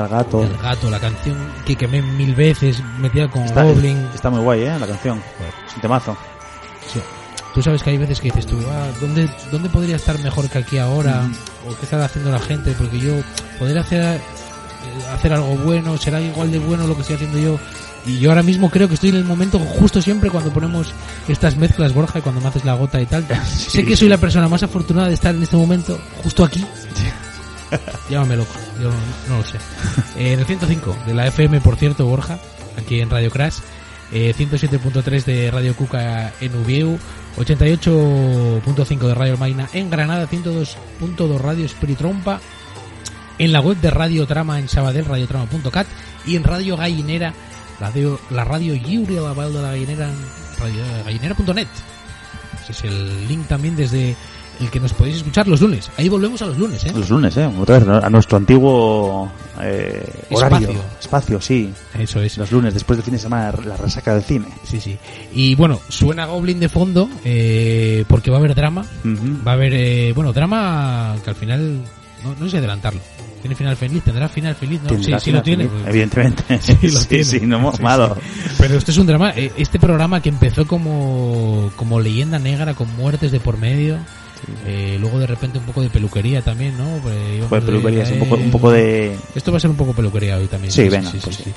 el gato. El gato, la canción que quemé mil veces, metida con Está, Goblin. está muy guay, ¿eh? La canción. Es un temazo. Sí. Tú sabes que hay veces que dices tú, ah, ¿dónde, ¿dónde podría estar mejor que aquí ahora? ¿O qué está haciendo la gente? Porque yo podría hacer, hacer algo bueno, será igual de bueno lo que estoy haciendo yo. Y yo ahora mismo creo que estoy en el momento justo siempre cuando ponemos estas mezclas, Borja, y cuando me haces la gota y tal. sé que soy la persona más afortunada de estar en este momento, justo aquí. Llámame loco, yo no, lo sé. Eh, en el 105 de la FM, por cierto, Borja, aquí en Radio Crash, eh, 107.3 de Radio Cuca en Ubieu, 88.5 de Radio Maina en Granada, 102.2 Radio Espiritrompa, en la web de Radio Trama en Sabadell, radiotrama.cat y en Radio Gallinera, radio, la radio de la de la Gallinera radio, gallinera.net. Ese es el link también desde el que nos podéis escuchar los lunes. Ahí volvemos a los lunes, ¿eh? Los lunes, ¿eh? Otra vez, a nuestro antiguo eh, horario. Espacio. Espacio, sí. Eso es. Los lunes, después del fin de semana, la resaca del cine. Sí, sí. Y bueno, suena Goblin de fondo eh, porque va a haber drama. Va a haber, eh, bueno, drama que al final, no, no sé adelantarlo. ¿Tiene final feliz? ¿Tendrá final feliz? No, sí, sí lo tiene. feliz, Evidentemente. Sí, lo sí, tiene. sí, no hemos Sí, malo. Pero esto es un drama. eh, Este programa que empezó como, como leyenda negra, con muertes de por medio. Eh, luego de repente un poco de peluquería también, ¿no? Pues íbamos Fue peluquería, sí, un eh, poco, un poco de... Esto va a ser un poco peluquería hoy también. Sí, venga, pues sí.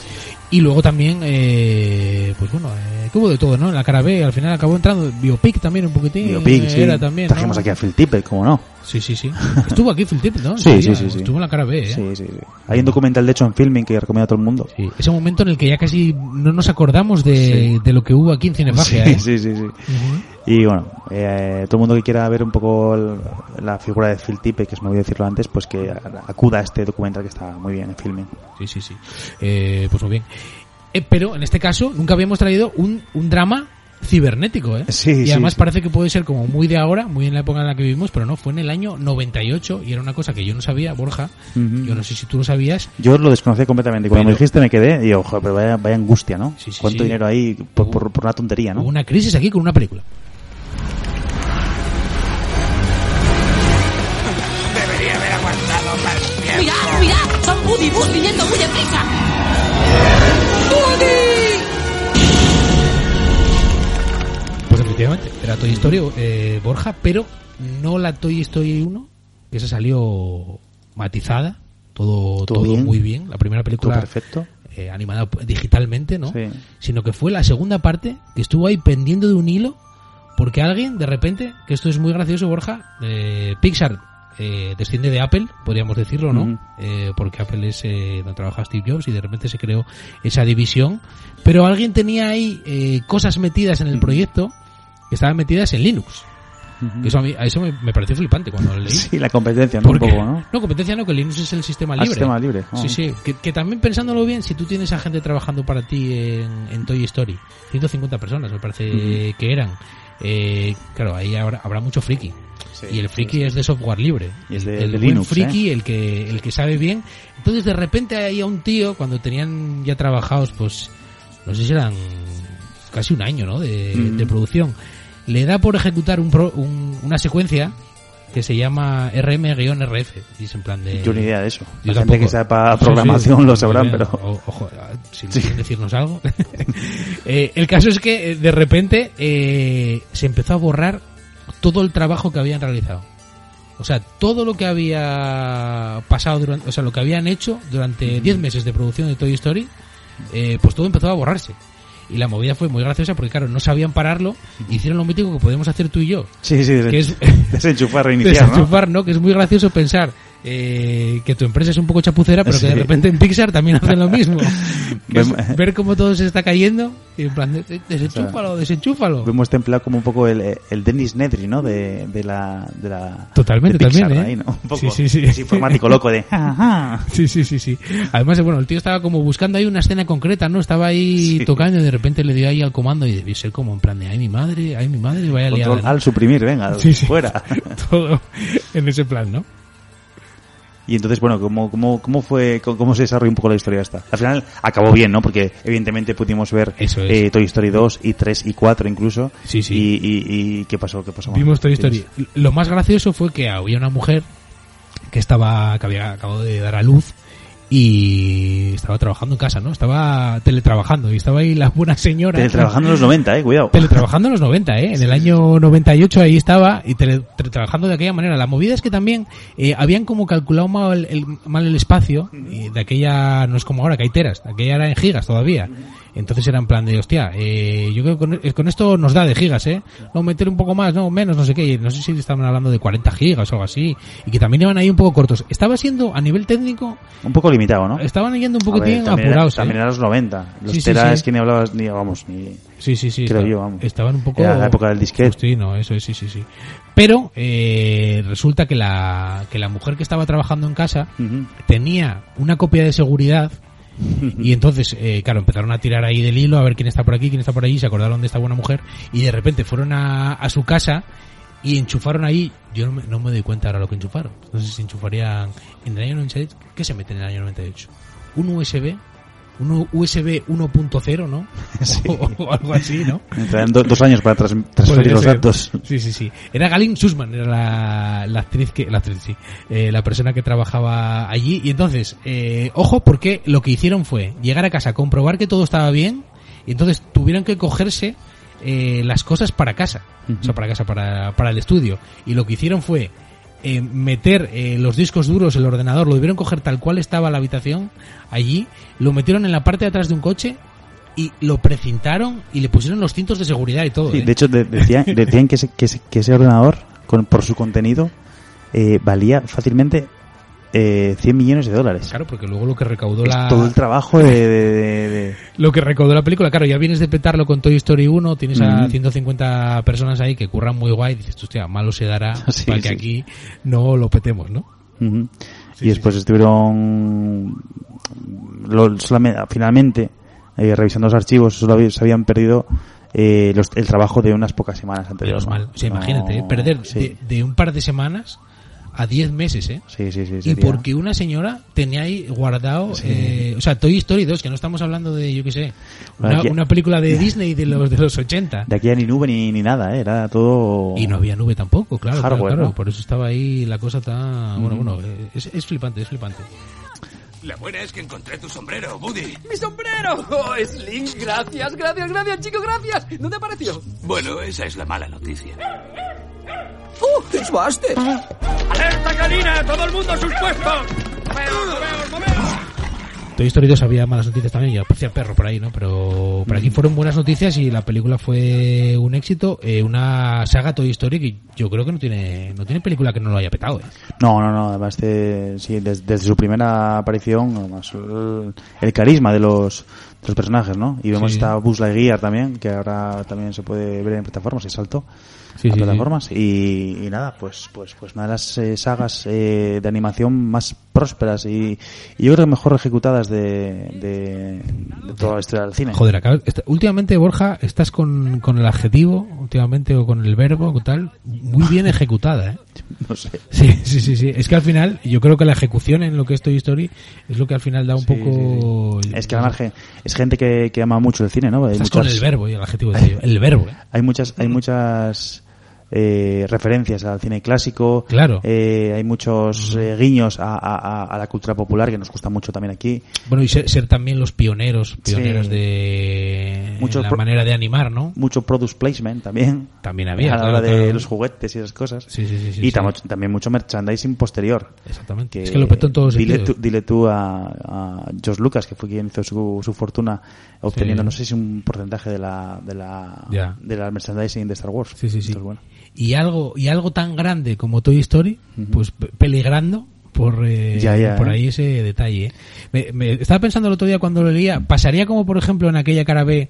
Y luego también, eh, pues bueno, eh, que hubo de todo, ¿no? En la cara B, al final acabó entrando Biopic también un poquitín. Biopic, eh, sí. Era también, Trajimos ¿no? aquí a Phil Tippett, ¿cómo no? Sí, sí, sí. Estuvo aquí Phil Tippett, ¿no? Sí, sí, sí, sí. Estuvo en la cara B, ¿eh? Sí, sí, sí. Hay un documental, de hecho, en filming que recomiendo a todo el mundo. Sí, Ese momento en el que ya casi no nos acordamos de, de lo que hubo aquí en Cinefagia, Sí, ¿eh? sí, sí. Y bueno, eh, todo el mundo que quiera ver un poco el- la figura de Phil Tippett, que es me voy a decirlo antes, pues que acuda a este documental que está muy bien en filming. Sí, sí, sí. Eh, pues muy bien. Eh, pero en este caso nunca habíamos traído un, un drama cibernético, ¿eh? Sí, y además sí. parece que puede ser como muy de ahora, muy en la época en la que vivimos, pero no, fue en el año 98 y era una cosa que yo no sabía, Borja. Yo no sé si tú lo sabías. Yo lo desconocía completamente. Y Cuando Pero- me dijiste me quedé y digo, joder, pero vaya, vaya angustia, ¿no? Sí, sí, ¿Cuánto sí. dinero ahí por, por, por una tontería, Hubo no? una crisis aquí con una película. ¡Mirad, mirad! ¡Son Woody y Buzz viniendo muy deprisa! Efectivamente, era Toy Story, eh, Borja, pero no la Toy Story 1, que esa salió matizada, todo, Todo todo, bien. muy bien. La primera película perfecto. eh, animada digitalmente, ¿no? Sí. Sino que fue la segunda parte que estuvo ahí pendiendo de un hilo porque alguien de repente, que esto es muy gracioso, Borja, eh, Pixar eh, desciende de Apple, podríamos decirlo, ¿no? Eh, porque Apple es eh, donde trabaja Steve Jobs y de repente se creó esa división. Pero alguien tenía ahí eh, cosas metidas en el proyecto que estaban metidas en Linux. Eso a, mí, a eso me, me pareció flipante cuando lo leí. Sí, la competencia, ¿no? Un poco, ¿no? No, competencia no, que Linux es el sistema Ah, libre. sistema libre, ah. Sí, sí. Que, que también pensándolo bien, si tú tienes a gente trabajando para ti en, en Toy Story, 150 personas me parece que eran, eh, claro, ahí habrá, habrá mucho friki. Sí, y el friki es de software libre. Y es de- el de buen Linux, friki, el que el que sabe bien. Entonces de repente hay a un tío cuando tenían ya trabajados, pues no sé si eran casi un año, ¿no? De, Mm. de producción. Le da por ejecutar un pro- un- una secuencia que se llama RM-RF. Es en plan de... Yo ni idea de eso. Yo La gente que sepa Sí, sí, programación sí, lo sí, sabrán, sí, pero... o- ojo, si quieren decirnos algo. Eh, el caso es que eh, de repente eh, se empezó a borrar todo el trabajo que habían realizado. O sea, todo lo que había pasado durante, o sea, lo que habían hecho durante 10 meses de producción de Toy Story, eh, pues todo empezó a borrarse. Y la movida fue muy graciosa porque, claro, no sabían pararlo. Hicieron lo mítico que podemos hacer tú y yo. Sí, sí, Que es desenchufar, reiniciar, ¿no? desenchufar, ¿no? Que es muy gracioso pensar eh, que tu empresa es un poco chapucera, pero que de repente en Pixar también hacen lo mismo. Es ver cómo todo se está cayendo y en plan, de- de- desenchúfalo, desenchúfalo. Vemos templado como un poco el, el Dennis Nedry, ¿no? De, de la... De la Totalmente, de Pixar, también, ¿eh? ahí, ¿no? Un poco Sí, sí, sí. ese informático loco de... Sí, sí, sí, sí. Además, bueno, el tío estaba como buscando ahí una escena concreta, ¿no? Estaba ahí Sí. tocando y de repente le dio ahí al comando y debió ser como en plan de, ay mi madre, ay mi madre, vaya ¿no? al suprimir, venga, Sí, sí. fuera. Todo en ese plan, ¿no? Y entonces, bueno, ¿cómo, cómo, cómo fue, cómo, se desarrolló un poco la historia esta? Al final acabó bien, ¿no? Porque evidentemente pudimos ver Eso es. eh, Toy Story 2 y 3 y 4 incluso. Sí, sí. Y, y, y ¿qué pasó? ¿Qué pasó? Vimos Toy Story. Lo más gracioso fue que había una mujer que estaba, que había acabado de dar a luz y estaba trabajando en casa, ¿no? Estaba teletrabajando y estaba ahí la buena señora. Teletrabajando en los 90, eh, cuidado. Teletrabajando en los 90, ¿eh? En el año 98 ahí estaba y tele- teletrabajando de aquella manera. La movida es que también eh, habían como calculado mal el, mal el espacio. y de aquella, no es como ahora, que hay teras. de Aquella era en gigas todavía. Entonces era en plan de, hostia, eh, yo creo que con, eh, con esto nos da de gigas, ¿eh? No, meter un poco más, no, menos, no sé qué. No sé si estaban hablando de 40 gigas o algo así. Y que también iban ahí un poco cortos. Estaba siendo, a nivel técnico, Un poco limitado, ¿no? estaban yendo un poquitín apurados, era, también ¿eh? eran los 90. Los Sí, sí, teras sí. que ni hablabas, ni, vamos, ni... Sí, sí, sí. Creo yo, vamos. Estaban un poco... Era la época del disquete. Justino, eso es, sí, sí, sí. Pero eh, resulta que la, que la mujer que estaba trabajando en casa tenía una copia de seguridad y entonces, eh, claro, empezaron a tirar ahí del hilo a ver quién está por aquí, quién está por allí, se acordaron de esta buena mujer y de repente fueron a, a su casa y enchufaron ahí, yo no me, no me doy cuenta ahora lo que enchufaron, no sé si enchufarían en el año 98, ¿qué se mete en el año 98? ¿Un USB? ¿Un USB 1.0, no? O, o algo así, ¿no? Traen do- dos años para tras- transferir los datos. Sí, sí, sí. Era Galin Sussman, era la, la actriz que, la actriz, sí, eh, la persona que trabajaba allí. Y entonces, eh, ojo, porque lo que hicieron fue llegar a casa, comprobar que todo estaba bien, y entonces tuvieron que cogerse eh, las cosas para casa, o sea, para casa, para, para el estudio. Y lo que hicieron fue eh, meter eh, los discos duros, el ordenador, lo debieron coger tal cual estaba la habitación allí, lo metieron en la parte de atrás de un coche y lo precintaron y le pusieron los cintos de seguridad y todo. Sí, ¿eh? de hecho, de- decían, decían que, ese, que, ese, que ese ordenador, con, por su contenido, eh, valía fácilmente eh, 100 millones de dólares. Claro, porque luego lo que recaudó Es la todo el trabajo de... de- de- de- lo que recaudó la película, claro, ya vienes de petarlo con Toy Story 1, tienes a Ujú. 150 personas ahí que curran muy guay, y dices, hostia, malo se dará Sí, para que aquí no lo petemos, ¿no? Sí, y después estuvieron lo- solamente, finalmente eh, revisando los archivos solo había- se habían perdido eh, los- el trabajo de unas pocas semanas anteriores mal. O sea, imagínate, ¿eh? perder de un par de semanas a 10 meses, ¿eh? sí, sí, sí, Y sería- porque una señora tenía ahí guardado, Sí. eh, o sea, Toy Story 2, que no estamos hablando de, yo qué sé, una, Aquí- una película de Disney de los, de los 80. de aquí a ni nube ni, ni nada ¿eh? era todo Y no había nube tampoco, claro, claro, Hardware, claro. ¿no? Por eso estaba ahí la cosa tan... Bueno, bueno, eh, es, es flipante, es flipante. La buena es que encontré tu sombrero, Woody. ¡Mi sombrero! ¡Oh, Slim! Gracias, gracias, gracias, chico, gracias. ¿Dónde apareció? Bueno, esa es la mala noticia. ¡Oh, es Buster! ¡Alerta canina! ¡Todo el mundo a sus puestos! Toy Story 2 había malas noticias también y aparecía perro por ahí, ¿no? Pero por aquí fueron buenas noticias y la película fue un éxito. Eh, una saga Toy Story que yo creo que no tiene no tiene película que no lo haya petado, ¿eh? No, no, no, además de, sí, des- desde, su primera aparición, además, el, el carisma de los, de los personajes, ¿no? Y vemos Sí. esta Buzz Lightyear también, que ahora también se puede ver en plataformas, y saltó Sí, a sí, plataformas. Y, y nada, pues, pues, pues una de las eh, sagas eh, de animación más prósperas y, y yo creo que mejor ejecutadas de, de, de toda la historia del cine. Joder, esta- últimamente, Borja, estás con, con el adjetivo, últimamente, o con el verbo, o tal, muy bien ejecutada, ¿eh? No sé. Sí, sí, sí, sí. Es que al final, yo creo que la ejecución en lo que es Toy Story es lo que al final da un Sí, poco... sí, sí. Es que al margen, es gente que, que ama mucho el cine, ¿no? Hay Estás con el verbo y el adjetivo, decía yo. El verbo, ¿eh? hay muchas hay muchas eh, referencias al cine clásico Claro. eh, hay muchos eh, guiños a, a- a- a la cultura popular que nos gusta mucho también aquí Bueno, y ser, ser también los pioneros, pioneros Sí. de Mucho la pro- manera de animar, ¿no? mucho product placement también También había, a la claro, hora de claro. los juguetes y esas cosas Sí, sí, sí, sí, y sí. tam- también mucho merchandising posterior Exactamente. que es que lo petó en todos dile sentidos. tú, dile tú a, a George Lucas que fue quien hizo su, su fortuna obteniendo no sé si un porcentaje de la de la de la merchandising de Star Wars Sí, sí, sí. Entonces, bueno. Y algo y algo tan grande como Toy Story, pues pe- peligrando por eh, Ya, ya, por ¿eh? ahí ese detalle. ¿eh? Me, me- estaba pensando el otro día cuando lo leía, pasaría como por ejemplo en aquella cara B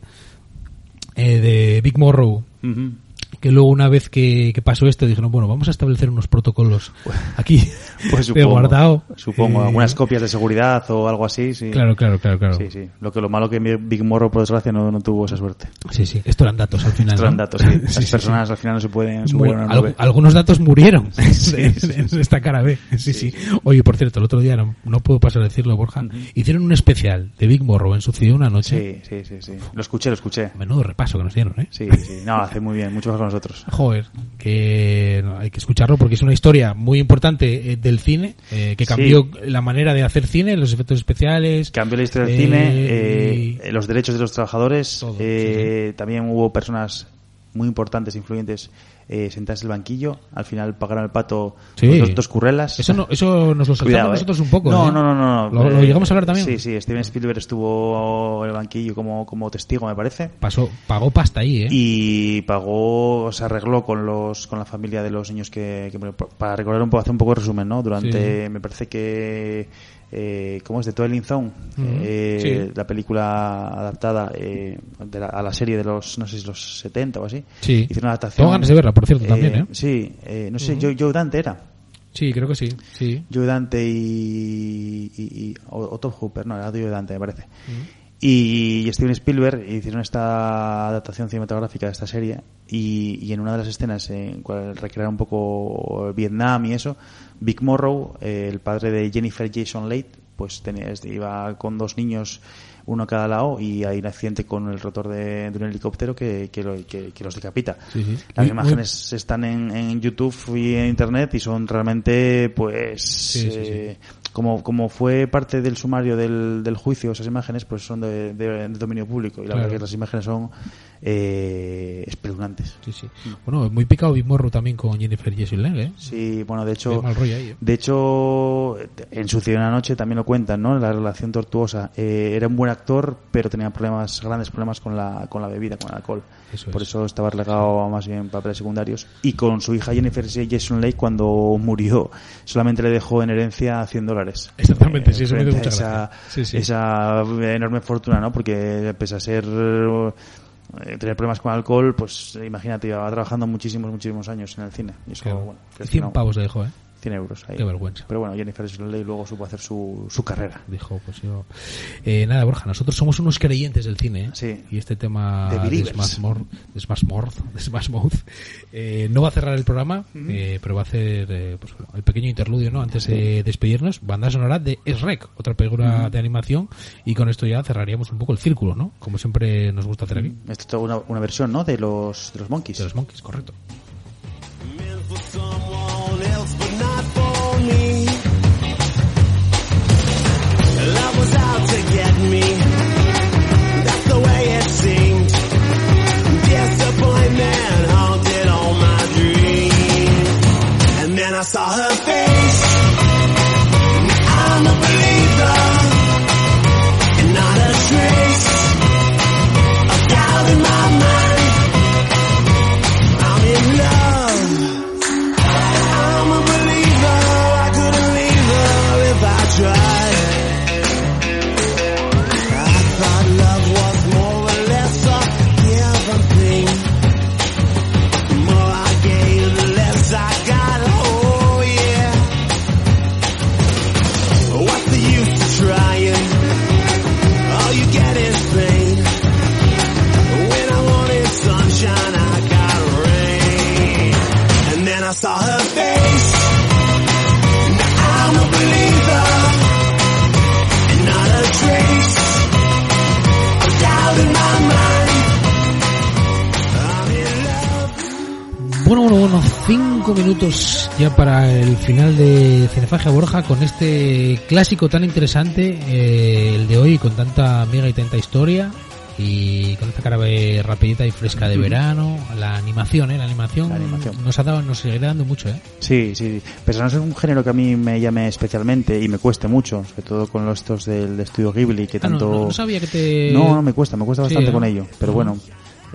eh, de Big Morrow, Ujú. Que luego una vez que, que pasó esto dijeron, bueno, vamos a establecer unos protocolos aquí Pues supongo, guardado. supongo Eh, algunas copias de seguridad o algo así, sí. Claro, claro, claro, claro. Sí, sí. Lo que lo malo que Big Morro, por desgracia, no, no tuvo esa suerte. Sí, sí. Esto eran datos al final. Estos ¿no? eran datos. Sí, Las sí, sí. personas al final no se pueden a una algunos datos murieron en, esta cara B. Sí, sí, Oye, por cierto, el otro día, no, no puedo pasar a decirlo, Borja, hicieron un especial de Big Morrow en su ciudad una noche. Sí, sí, sí, sí. Lo escuché, lo escuché. Menudo repaso que nos dieron, ¿eh? Sí, sí. No, hace muy bien, mucho más nosotros. Joder, que no, hay que escucharlo porque es una historia muy importante eh, del cine, eh, que cambió la manera de hacer cine, los efectos especiales. Cambió la historia del eh, cine, y- eh, los derechos de los trabajadores. Todo, eh, También hubo personas muy importantes, influyentes, eh, sentadas en el banquillo. Al final pagaron el pato Sí. dos, dos currelas. Eso, no, eso nos lo saltamos Cuidado, ¿eh? nosotros un poco. No, ¿eh? no, no, no. ¿Lo, lo llegamos a hablar también? Sí, sí. Steven Spielberg estuvo en el banquillo como, como testigo, me parece. Pasó, pagó pasta ahí, ¿eh? y pagó, se arregló con los con la familia de los niños que, que- para recordar un poco, hacer un poco de resumen, ¿no? Durante, Sí. me parece que eh, ¿cómo es? de Twilight Zone, Ujú, eh, sí. la película adaptada eh, de la- a la serie de los, no sé si los 70 o así. Sí. Hicieron una adaptación. Tengo ganas de verla, por cierto, también, ¿eh? Sí, eh, no sé, Joe, Joe Dante era. Sí, creo que sí. sí. Joe Dante y, y, y- o, o Tom Hooper, no, era Joe Dante me parece. Y Steven Spielberg hicieron esta adaptación cinematográfica de esta serie y, y en una de las escenas en cual recrearon un poco Vietnam y eso, Big Morrow, eh, el padre de Jennifer Jason Leigh, pues tenía, este, iba con dos niños, uno a cada lado y hay un accidente con el rotor de, de un helicóptero que, que, lo- que- que los decapita. Sí, sí. Las Muy- imágenes están en, en YouTube y en Internet y son realmente, pues, sí. eh, como, como fue parte del sumario del, del juicio, esas imágenes, pues son de, de- de dominio público. Y la Claro. verdad que las imágenes son eh, espeluznantes. Sí, sí. Bueno, muy picado Big Morrow también con Jennifer Jason Leigh, ¿eh? Sí, bueno, de hecho, mal rollo ahí, ¿eh? de hecho, en su ciudad noche también lo cuentan, ¿no? La relación tortuosa. Eh, era un buen actor, pero tenía problemas, grandes problemas con la, con la bebida, con el alcohol. Eso Por es. eso estaba relegado a más bien papeles secundarios. Y con su hija Jennifer Jason Leigh, cuando murió, solamente le dejó en herencia 100 dólares. Exactamente, sí, eso me dio mucha esa, sí. esa enorme fortuna, ¿no? Porque pese a ser eh, tener problemas con alcohol, pues imagínate, llevaba trabajando muchísimos, muchísimos años en el cine. Y eso, bueno, que al 100 final- pavos le dejó, ¿eh? 100 euros. ahí. Qué vergüenza. Pero bueno, Jennifer Leigh luego supo hacer su, su carrera. Dijo, pues yo... Eh, nada, Borja, nosotros somos unos creyentes del cine, ¿eh? Sí. Y este tema de. Smash Mouth, eh, no va a cerrar el programa, eh, pero va a hacer eh, pues, bueno, el pequeño interludio, ¿no? Antes de despedirnos, banda sonora de Shrek, otra película de animación, y con esto ya cerraríamos un poco el círculo, ¿no? Como siempre nos gusta hacer aquí. Esto es toda una, una versión, ¿no? De los, de los Monkeys. De los Monkeys, correcto. Get me. Cinco minutos ya para el final de Cinefagia Borja con este clásico tan interesante, eh, el de hoy, con tanta amiga y tanta historia y con esta cara de rapidita y fresca de verano, la animación, ¿eh? La animación, La animación. nos ha dado, nos seguirá dando mucho, ¿eh? Sí, sí. Pero no es un género que a mí me llame especialmente y me cueste mucho, sobre todo con los estos del estudio Ghibli, que Ah, no, tanto... no, no sabía que te... No, no me cuesta, me cuesta Sí, bastante ¿eh? con ello. Pero bueno,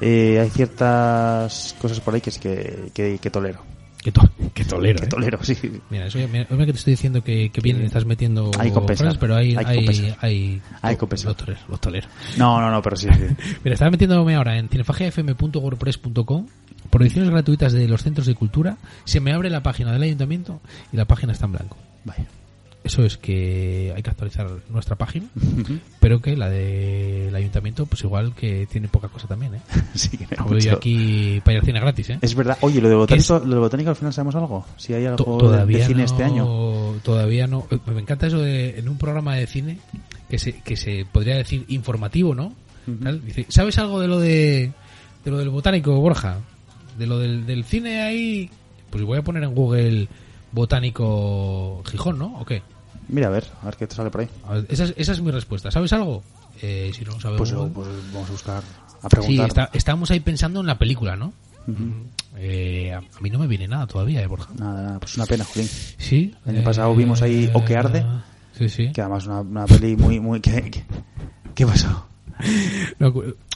eh, hay ciertas cosas por ahí que, que, que, que tolero. Que, to- que tolero, Que ¿eh? tolero, sí. Mira, eso, mira, mira que te estoy diciendo que, que bien estás metiendo Hay frases, pero hay, hay hay, hay, compensar. los toleros, los toleros. No, no, no, pero sí, sí. Mira, estaba metiéndome ahora en cinefagiafm.wordpress.com ediciones gratuitas de los centros de cultura. Se me abre la página del ayuntamiento y la página está en blanco. Vaya. Eso es que hay que actualizar nuestra página, pero que la del ayuntamiento, pues igual que tiene poca cosa también, ¿eh? Sí, que yo mucho. aquí para ir al cine gratis, ¿eh? Es verdad. Oye, lo de botánico, lo de botánico al final sabemos algo. Si hay algo To- de- todavía de cine no, este año. Todavía no. Eh, Me encanta eso de en un programa de cine que se, que se podría decir informativo, ¿no? Tal, Dice, ¿sabes algo de lo de, de lo del botánico, Borja? De lo del, del cine ahí. Pues voy a poner en Google botánico Gijón, ¿no? ¿O qué? Mira, a ver, a ver qué te sale por ahí. Ver, esa, es, esa es mi respuesta. ¿Sabes algo? Eh, si no sabemos. Pues, pues vamos a buscar, a preguntar. sí, está- estábamos ahí pensando en la película, ¿no? Eh, a, mí no me viene nada todavía, eh, Borja. Nada, nada, pues una pena, Jolín. Sí. El año pasado vimos ahí O que arde. Sí, sí. Que además una, una peli muy, muy... ¿Qué, qué, qué pasó? Lo,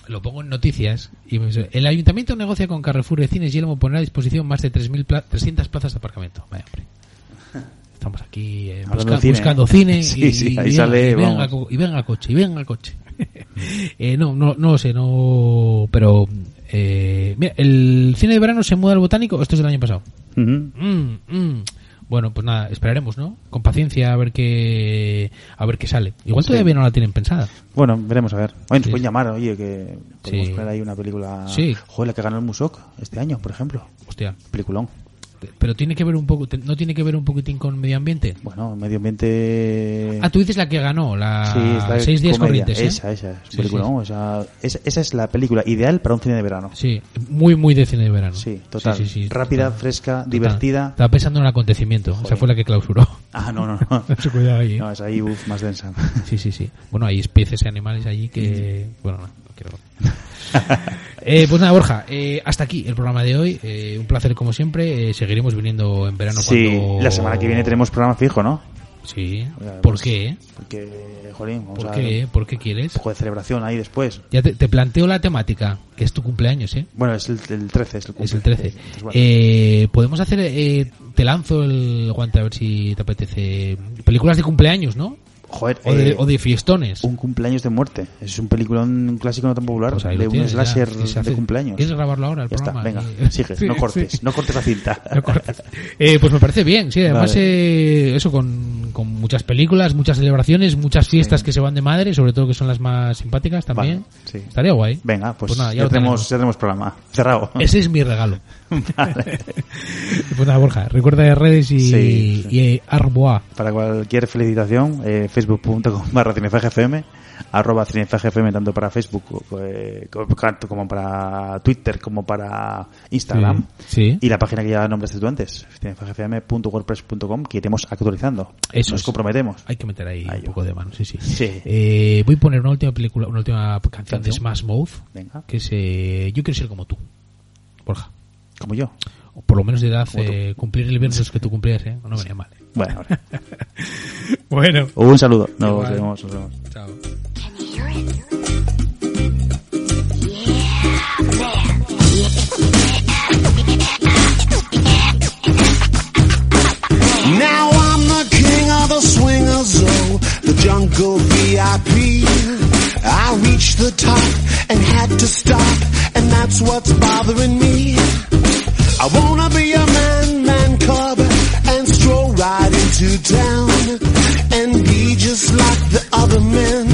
lo pongo en noticias y me dice, el ayuntamiento negocia con Carrefour de Cines y Yelmo pondrá a disposición más de 3.000 pla- 300 plazas de aparcamiento. Vaya, hombre. Estamos aquí eh, busca- cine. buscando cine Sí, y, sí, ahí y sale, y venga, y coche, y venga coche. Eh, no, no, no lo sé, no, pero eh, mira, el cine de verano se muda al botánico, esto es del año pasado. Ujú. Mm, mm. Bueno, pues nada, esperaremos, ¿no? Con paciencia a ver qué a ver qué sale. Igual Sí. todavía no la tienen pensada. Bueno, veremos a ver. Oye, nos Sí. pueden llamar, oye, que podemos Sí. poner ahí una película... Sí. Joder, la que ganó el Musok este año, por ejemplo. Hostia, Peliculón. Pero tiene que ver un poco, no tiene que ver un poquitín con medio ambiente. Bueno, medio ambiente... Ah, tú dices la que ganó, la Sí, seis días comedia. corrientes, ¿eh? Esa, esa. Es Sí, peliculón, esa, esa, esa es la película ideal para un cine de verano. Sí, muy muy de cine de verano. Sí, total. Rápida, total. fresca, Total. divertida. Estaba pensando en el acontecimiento, esa Joder. fue la que clausuró. Ah, no, no, no. Mucho cuidado ahí. ¿eh? No, es ahí uf, más densa. Sí, sí, sí. Bueno, hay especies y animales allí que... Bueno, no, no quiero... Eh, pues nada, Borja, eh, hasta aquí el programa de hoy. Eh, un placer como siempre. Eh, seguiremos viniendo en verano Sí, cuando... la semana que viene tenemos programa fijo, ¿no? Sí. Además, ¿Por qué? Porque, jolín, vamos ¿Por a qué? ¿Por qué quieres? un poco de celebración ahí después. Ya te, te planteo la temática, que es tu cumpleaños, ¿eh? Bueno, es el, el 13, es el, Es el cumple. 13. Entonces, bueno. Eh, Podemos hacer... Eh, te lanzo el guante a ver si te apetece. Películas de cumpleaños, ¿no? Joder, O de, eh, o de fiestones. un cumpleaños de muerte. Es un peliculón, un clásico no tan popular Pues de un ya. slasher Y se hace- de cumpleaños. ¿Quieres grabarlo ahora el Ya está, programa? venga, sigue, Sí, no cortes, sí. no cortes la cinta. No cortes. Eh, pues me parece bien, sí. Además, Vale. eh, eso con, con muchas películas, muchas celebraciones, muchas fiestas que se van de madre, sobre todo que son las más simpáticas también. Vale, sí. Estaría guay. Venga, pues, nada, ya, ya, lo tenemos, tenemos. ya tenemos programa. Cerrado. Ese es mi regalo. Vale. Pues nada, Borja, recuerda de redes y, Sí, sí. y eh, Arboa. Para cualquier felicitación, eh, facebook.com barra cinefagfm, arroba cinefagfm tanto para Facebook eh, como para Twitter como para Instagram. Sí. Y la página que ya nombraste tú antes, cinefagfm.wordpress.com, que iremos actualizando. Eso Nos es. comprometemos. Hay que meter ahí un poco de mano, sí, sí. Eh, voy a poner una última película, una última canción de. Smash Mouth, Venga, que es eh, Yo quiero ser como tú, Borja. Como yo. O por lo menos de edad, eh, cumplir el viernes que tú cumplías, ¿eh? No venía mal. ¿eh? Bueno. Bueno. un saludo. Nos Igual. vemos, nos vemos. Chao. Now I'm the king of the swingers, oh, the jungle VIP. I reached the top and had to stop, and that's what's bothering me. I wanna be a man, man cub, and stroll right into town, and be just like the other men.